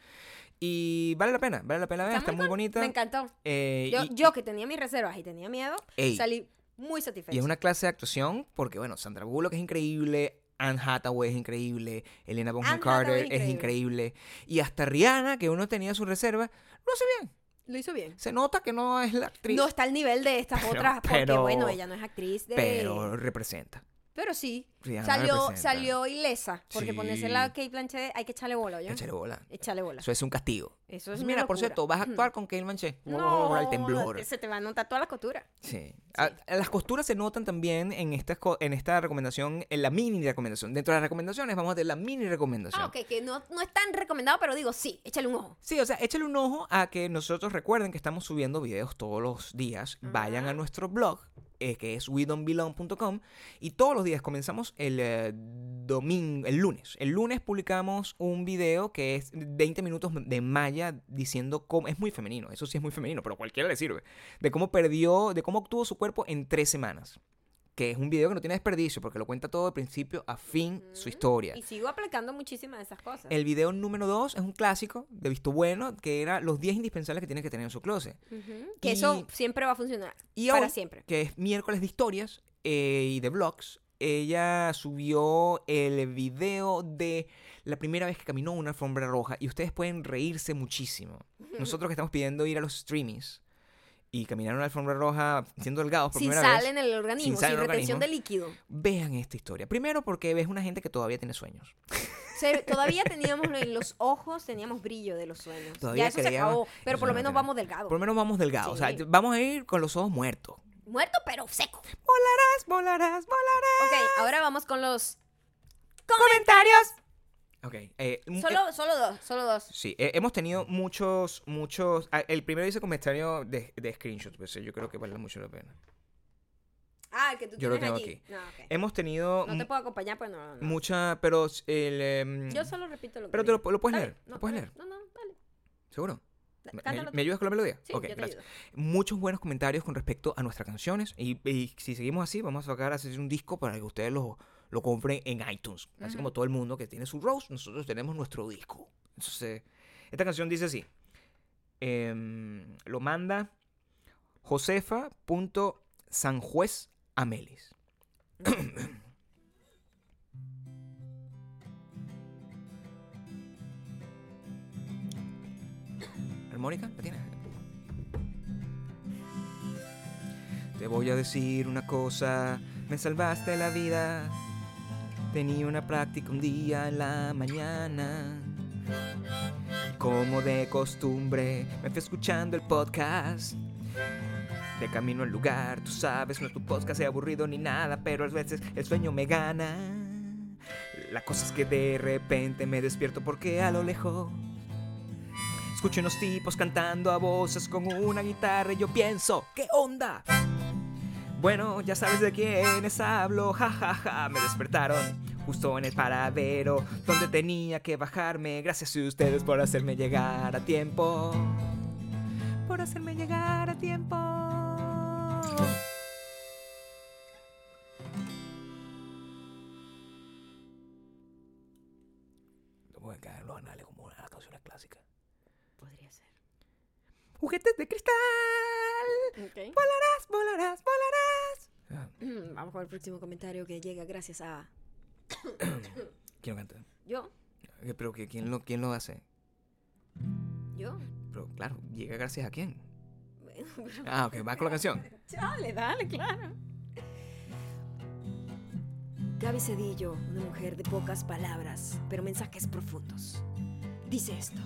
Y vale la pena, vale la pena ver. Está, muy bonita. Me encantó. Eh, Yo, y- yo que tenía mis reservas y tenía miedo, Ey. salí muy satisfecha. Y es una clase de actuación porque, bueno, Sandra Bullock es increíble, Anne Hathaway es increíble, Elena Bonham Anne Carter es increíble. Y hasta Rihanna, que uno tenía su reserva, lo hace bien. Lo hizo bien. Se nota que no es la actriz, No está al nivel de estas Pero- otras, porque pero- bueno, ella no es actriz de... pero representa. Pero sí, Rihanna salió, salió ilesa. Porque Sí. ponerse de Kate Blanchett hay que echarle bola, ¿ya? Échale bola. Échale bola. Eso es un castigo. Eso es una Mira, por locura. cierto, vas a actuar con Kate Blanchett. No, Oh, el temblor. Se te va a notar toda la costura. Sí. A- a las costuras se notan también en esta, en esta recomendación, en la mini recomendación. Dentro de las recomendaciones vamos a tener la mini recomendación. Ah, ok, que no, no es tan recomendado, pero digo, sí, échale un ojo. Sí, o sea, échale un ojo a que nosotros recuerden que estamos subiendo videos todos los días. Vayan a nuestro blog, eh, que es wedon'tbelong.com, y todos los días comenzamos el eh, domingo, el lunes. El lunes publicamos un video que es 20 minutos de Maya diciendo cómo es muy femenino, eso sí es muy femenino, pero cualquiera le sirve, de cómo perdió, de cómo obtuvo su cuerpo en tres semanas. Que es un video que no tiene desperdicio porque lo cuenta todo de principio a fin su historia. Y sigo aplicando muchísimas de esas cosas. El video número 2 es un clásico de visto bueno, que era los 10 indispensables que tienes que tener en su closet. Que y- eso siempre va a funcionar. Y para hoy, siempre. que es miércoles de historias eh, y de vlogs, ella subió el video de la primera vez que caminó una alfombra roja y ustedes pueden reírse muchísimo. Nosotros que estamos pidiendo ir a los streamings y caminar una alfombra roja siendo delgados por Sin primera sal vez, en el organismo, sin, el retención organismo. de líquido. vean esta historia. Primero porque ves una gente que todavía tiene sueños. Todavía teníamos en los ojos, teníamos brillo de los sueños. Todavía ya eso se acabó, pero por lo no menos vamos delgados. Por lo menos vamos delgados. O sea, vamos a ir con los ojos muertos. Muerto, pero seco. Volarás, volarás, volarás. Ok, ahora vamos con los Comentarios. Ok. eh, m- eh, Solo, solo dos, solo dos. sí, eh, hemos tenido muchos, muchos... ah, el primero dice comentario de, de screenshot, pues yo creo que vale mucho la pena. Ah, el que tú Yo lo tengo allí. No, ok. Hemos tenido No te puedo acompañar, pues no. no, mucha, pero el... em, Yo solo repito lo que pero te lo, lo puedes leer, no, lo puedes leer, No, no, dale. seguro. ¿Me- ¿Me, cántalo me tú. ayudas con la melodía? Sí, ok, yo te gracias. ayudo. Muchos buenos comentarios con respecto a nuestras canciones y, y si seguimos así vamos a sacar así un disco para que ustedes lo, lo compren en iTunes. Así como todo el mundo que tiene su Rose, nosotros tenemos nuestro disco. Entonces, esta canción dice así. Em, lo manda Josefa.sanjuez Amelis. ¿Armónica? ¿La tienes? Te voy a decir una cosa, me salvaste la vida. Tenía una práctica un día en la mañana. Como de costumbre, me fui escuchando el podcast. De camino al lugar, tú sabes, no es tu podcast, es aburrido ni nada, pero a veces el sueño me gana. La cosa es que de repente me despierto porque a lo lejos escucho unos tipos cantando a voces con una guitarra y yo pienso, ¿qué onda? Bueno, ya sabes de quiénes hablo, jajaja, ja, ja. me despertaron justo en el paradero donde tenía que bajarme. Gracias a ustedes por hacerme llegar a tiempo. Por hacerme llegar a tiempo. Juguetes de cristal. Volarás, volarás, volarás. Ah, Vamos con el próximo comentario que llega gracias a ¿Quién lo canta? yo. Eh, Pero que quién lo, quién lo hace. Yo. Pero claro, llega gracias a quién. Bueno, pero- Ah, ok, va con la canción. Dale, dale, claro. Gaby Cedillo, una mujer de pocas palabras, pero mensajes profundos. Dice esto.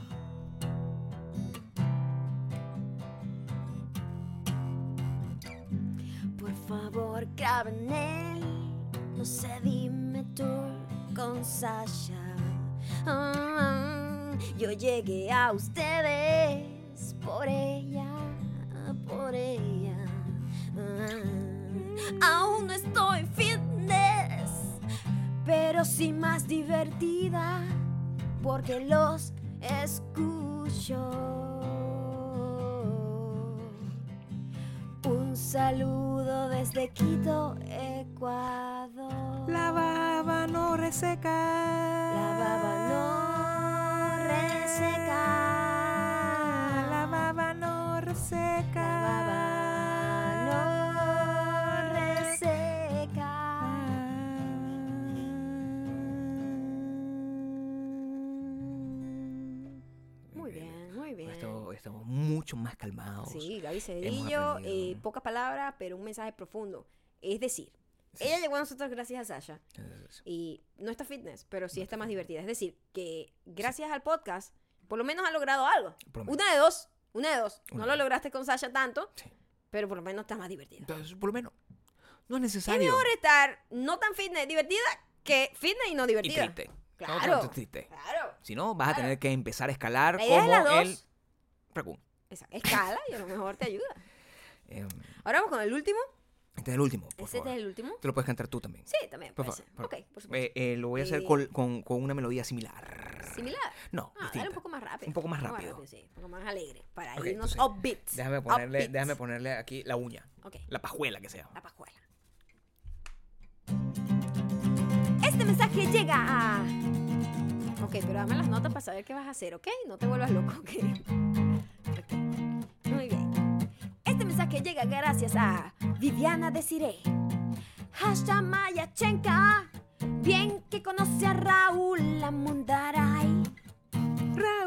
Graben él. No sé, dime tú con Sasha. Ah, yo llegué a ustedes por ella, por ella. Ah, aún no estoy fitness, pero sí más divertida porque los escucho. Un saludo desde Quito, Ecuador. La baba no reseca. La baba no reseca. La baba no reseca. La baba Estamos, mucho más calmados. Sí, Gaby Cedillo, eh, pocas palabras, pero un mensaje profundo. Es decir, ella llegó a nosotros gracias a Sasha y no está fitness, pero sí está más divertida. Es decir, que gracias al podcast, por lo menos ha logrado algo. Una de dos, una de dos. Una No lo lograste con Sasha tanto, Sí. pero por lo menos está más divertida. Entonces, por lo menos, no es Es necesario. mejor estar no tan fitness divertida que fitness y no y divertida. triste. Claro. No, triste. Claro. Si no, vas a tener que empezar a escalar es como el raccoon. Escala y a lo mejor te ayuda. Eh, Ahora vamos con el último. este es el último, por favor. es el último. Te lo puedes cantar tú también. Sí, también Por puede favor, ser. por Ok, por supuesto. Eh, eh, lo voy a hacer Eh, con, con- con una melodía similar. Similar. No, Ah, dale un poco más rápido. Un poco más rápido. sí, un poco más alegre. Para irnos entonces, upbeats. Déjame ponerle, upbeats. déjame ponerle aquí la uña. Ok, La pajuela que se llama. la pajuela. Este mensaje llega a... Ok, pero dame las notas para saber qué vas a hacer, ¿ok? No te vuelvas loco, ¿ok? Ok, Muy bien. Este mensaje llega gracias a Viviana Desiree. Hashtag Mayachenka. Bien que conoce a Raúl Amundaray. Raúl.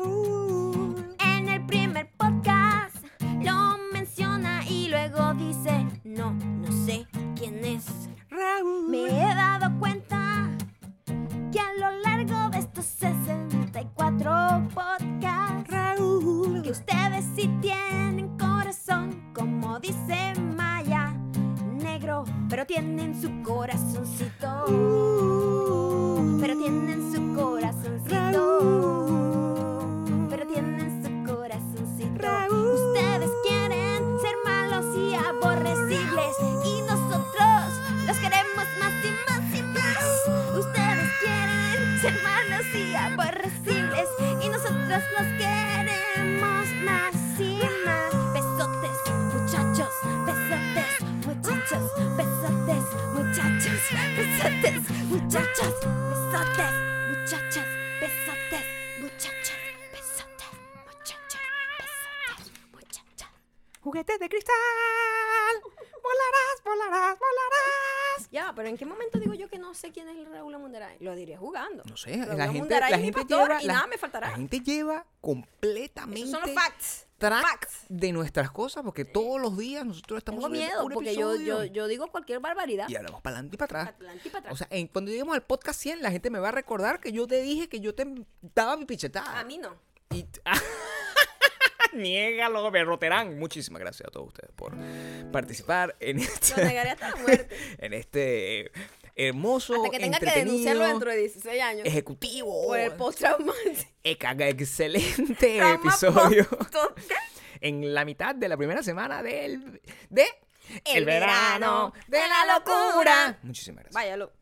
Sé quién es el Raúl Mundaray? Lo diré jugando. No sé, Raúl la gente, la gente lleva. y la- nada me faltará. La gente lleva completamente. Esos son los facts. track Facts. de nuestras cosas porque todos los días nosotros estamos Tengo miedo un porque yo, yo, yo digo cualquier barbaridad. y hablamos para adelante y para atrás. Para adelante y para atrás. O sea, en- cuando lleguemos al podcast 100, la gente me va a recordar que yo te dije que yo te daba mi pichetada. a mí no. Y Niégalo, berroterán. Muchísimas gracias a todos ustedes por participar en Lo este, negaré hasta la muerte. en este hermoso, Hasta que tenga que denunciarlo dentro de 16 años. ejecutivo, Por el post-traumático. eca- excelente Trauma episodio en la mitad de la primera semana del de El verano de la locura. Muchísimas gracias. Váyalo.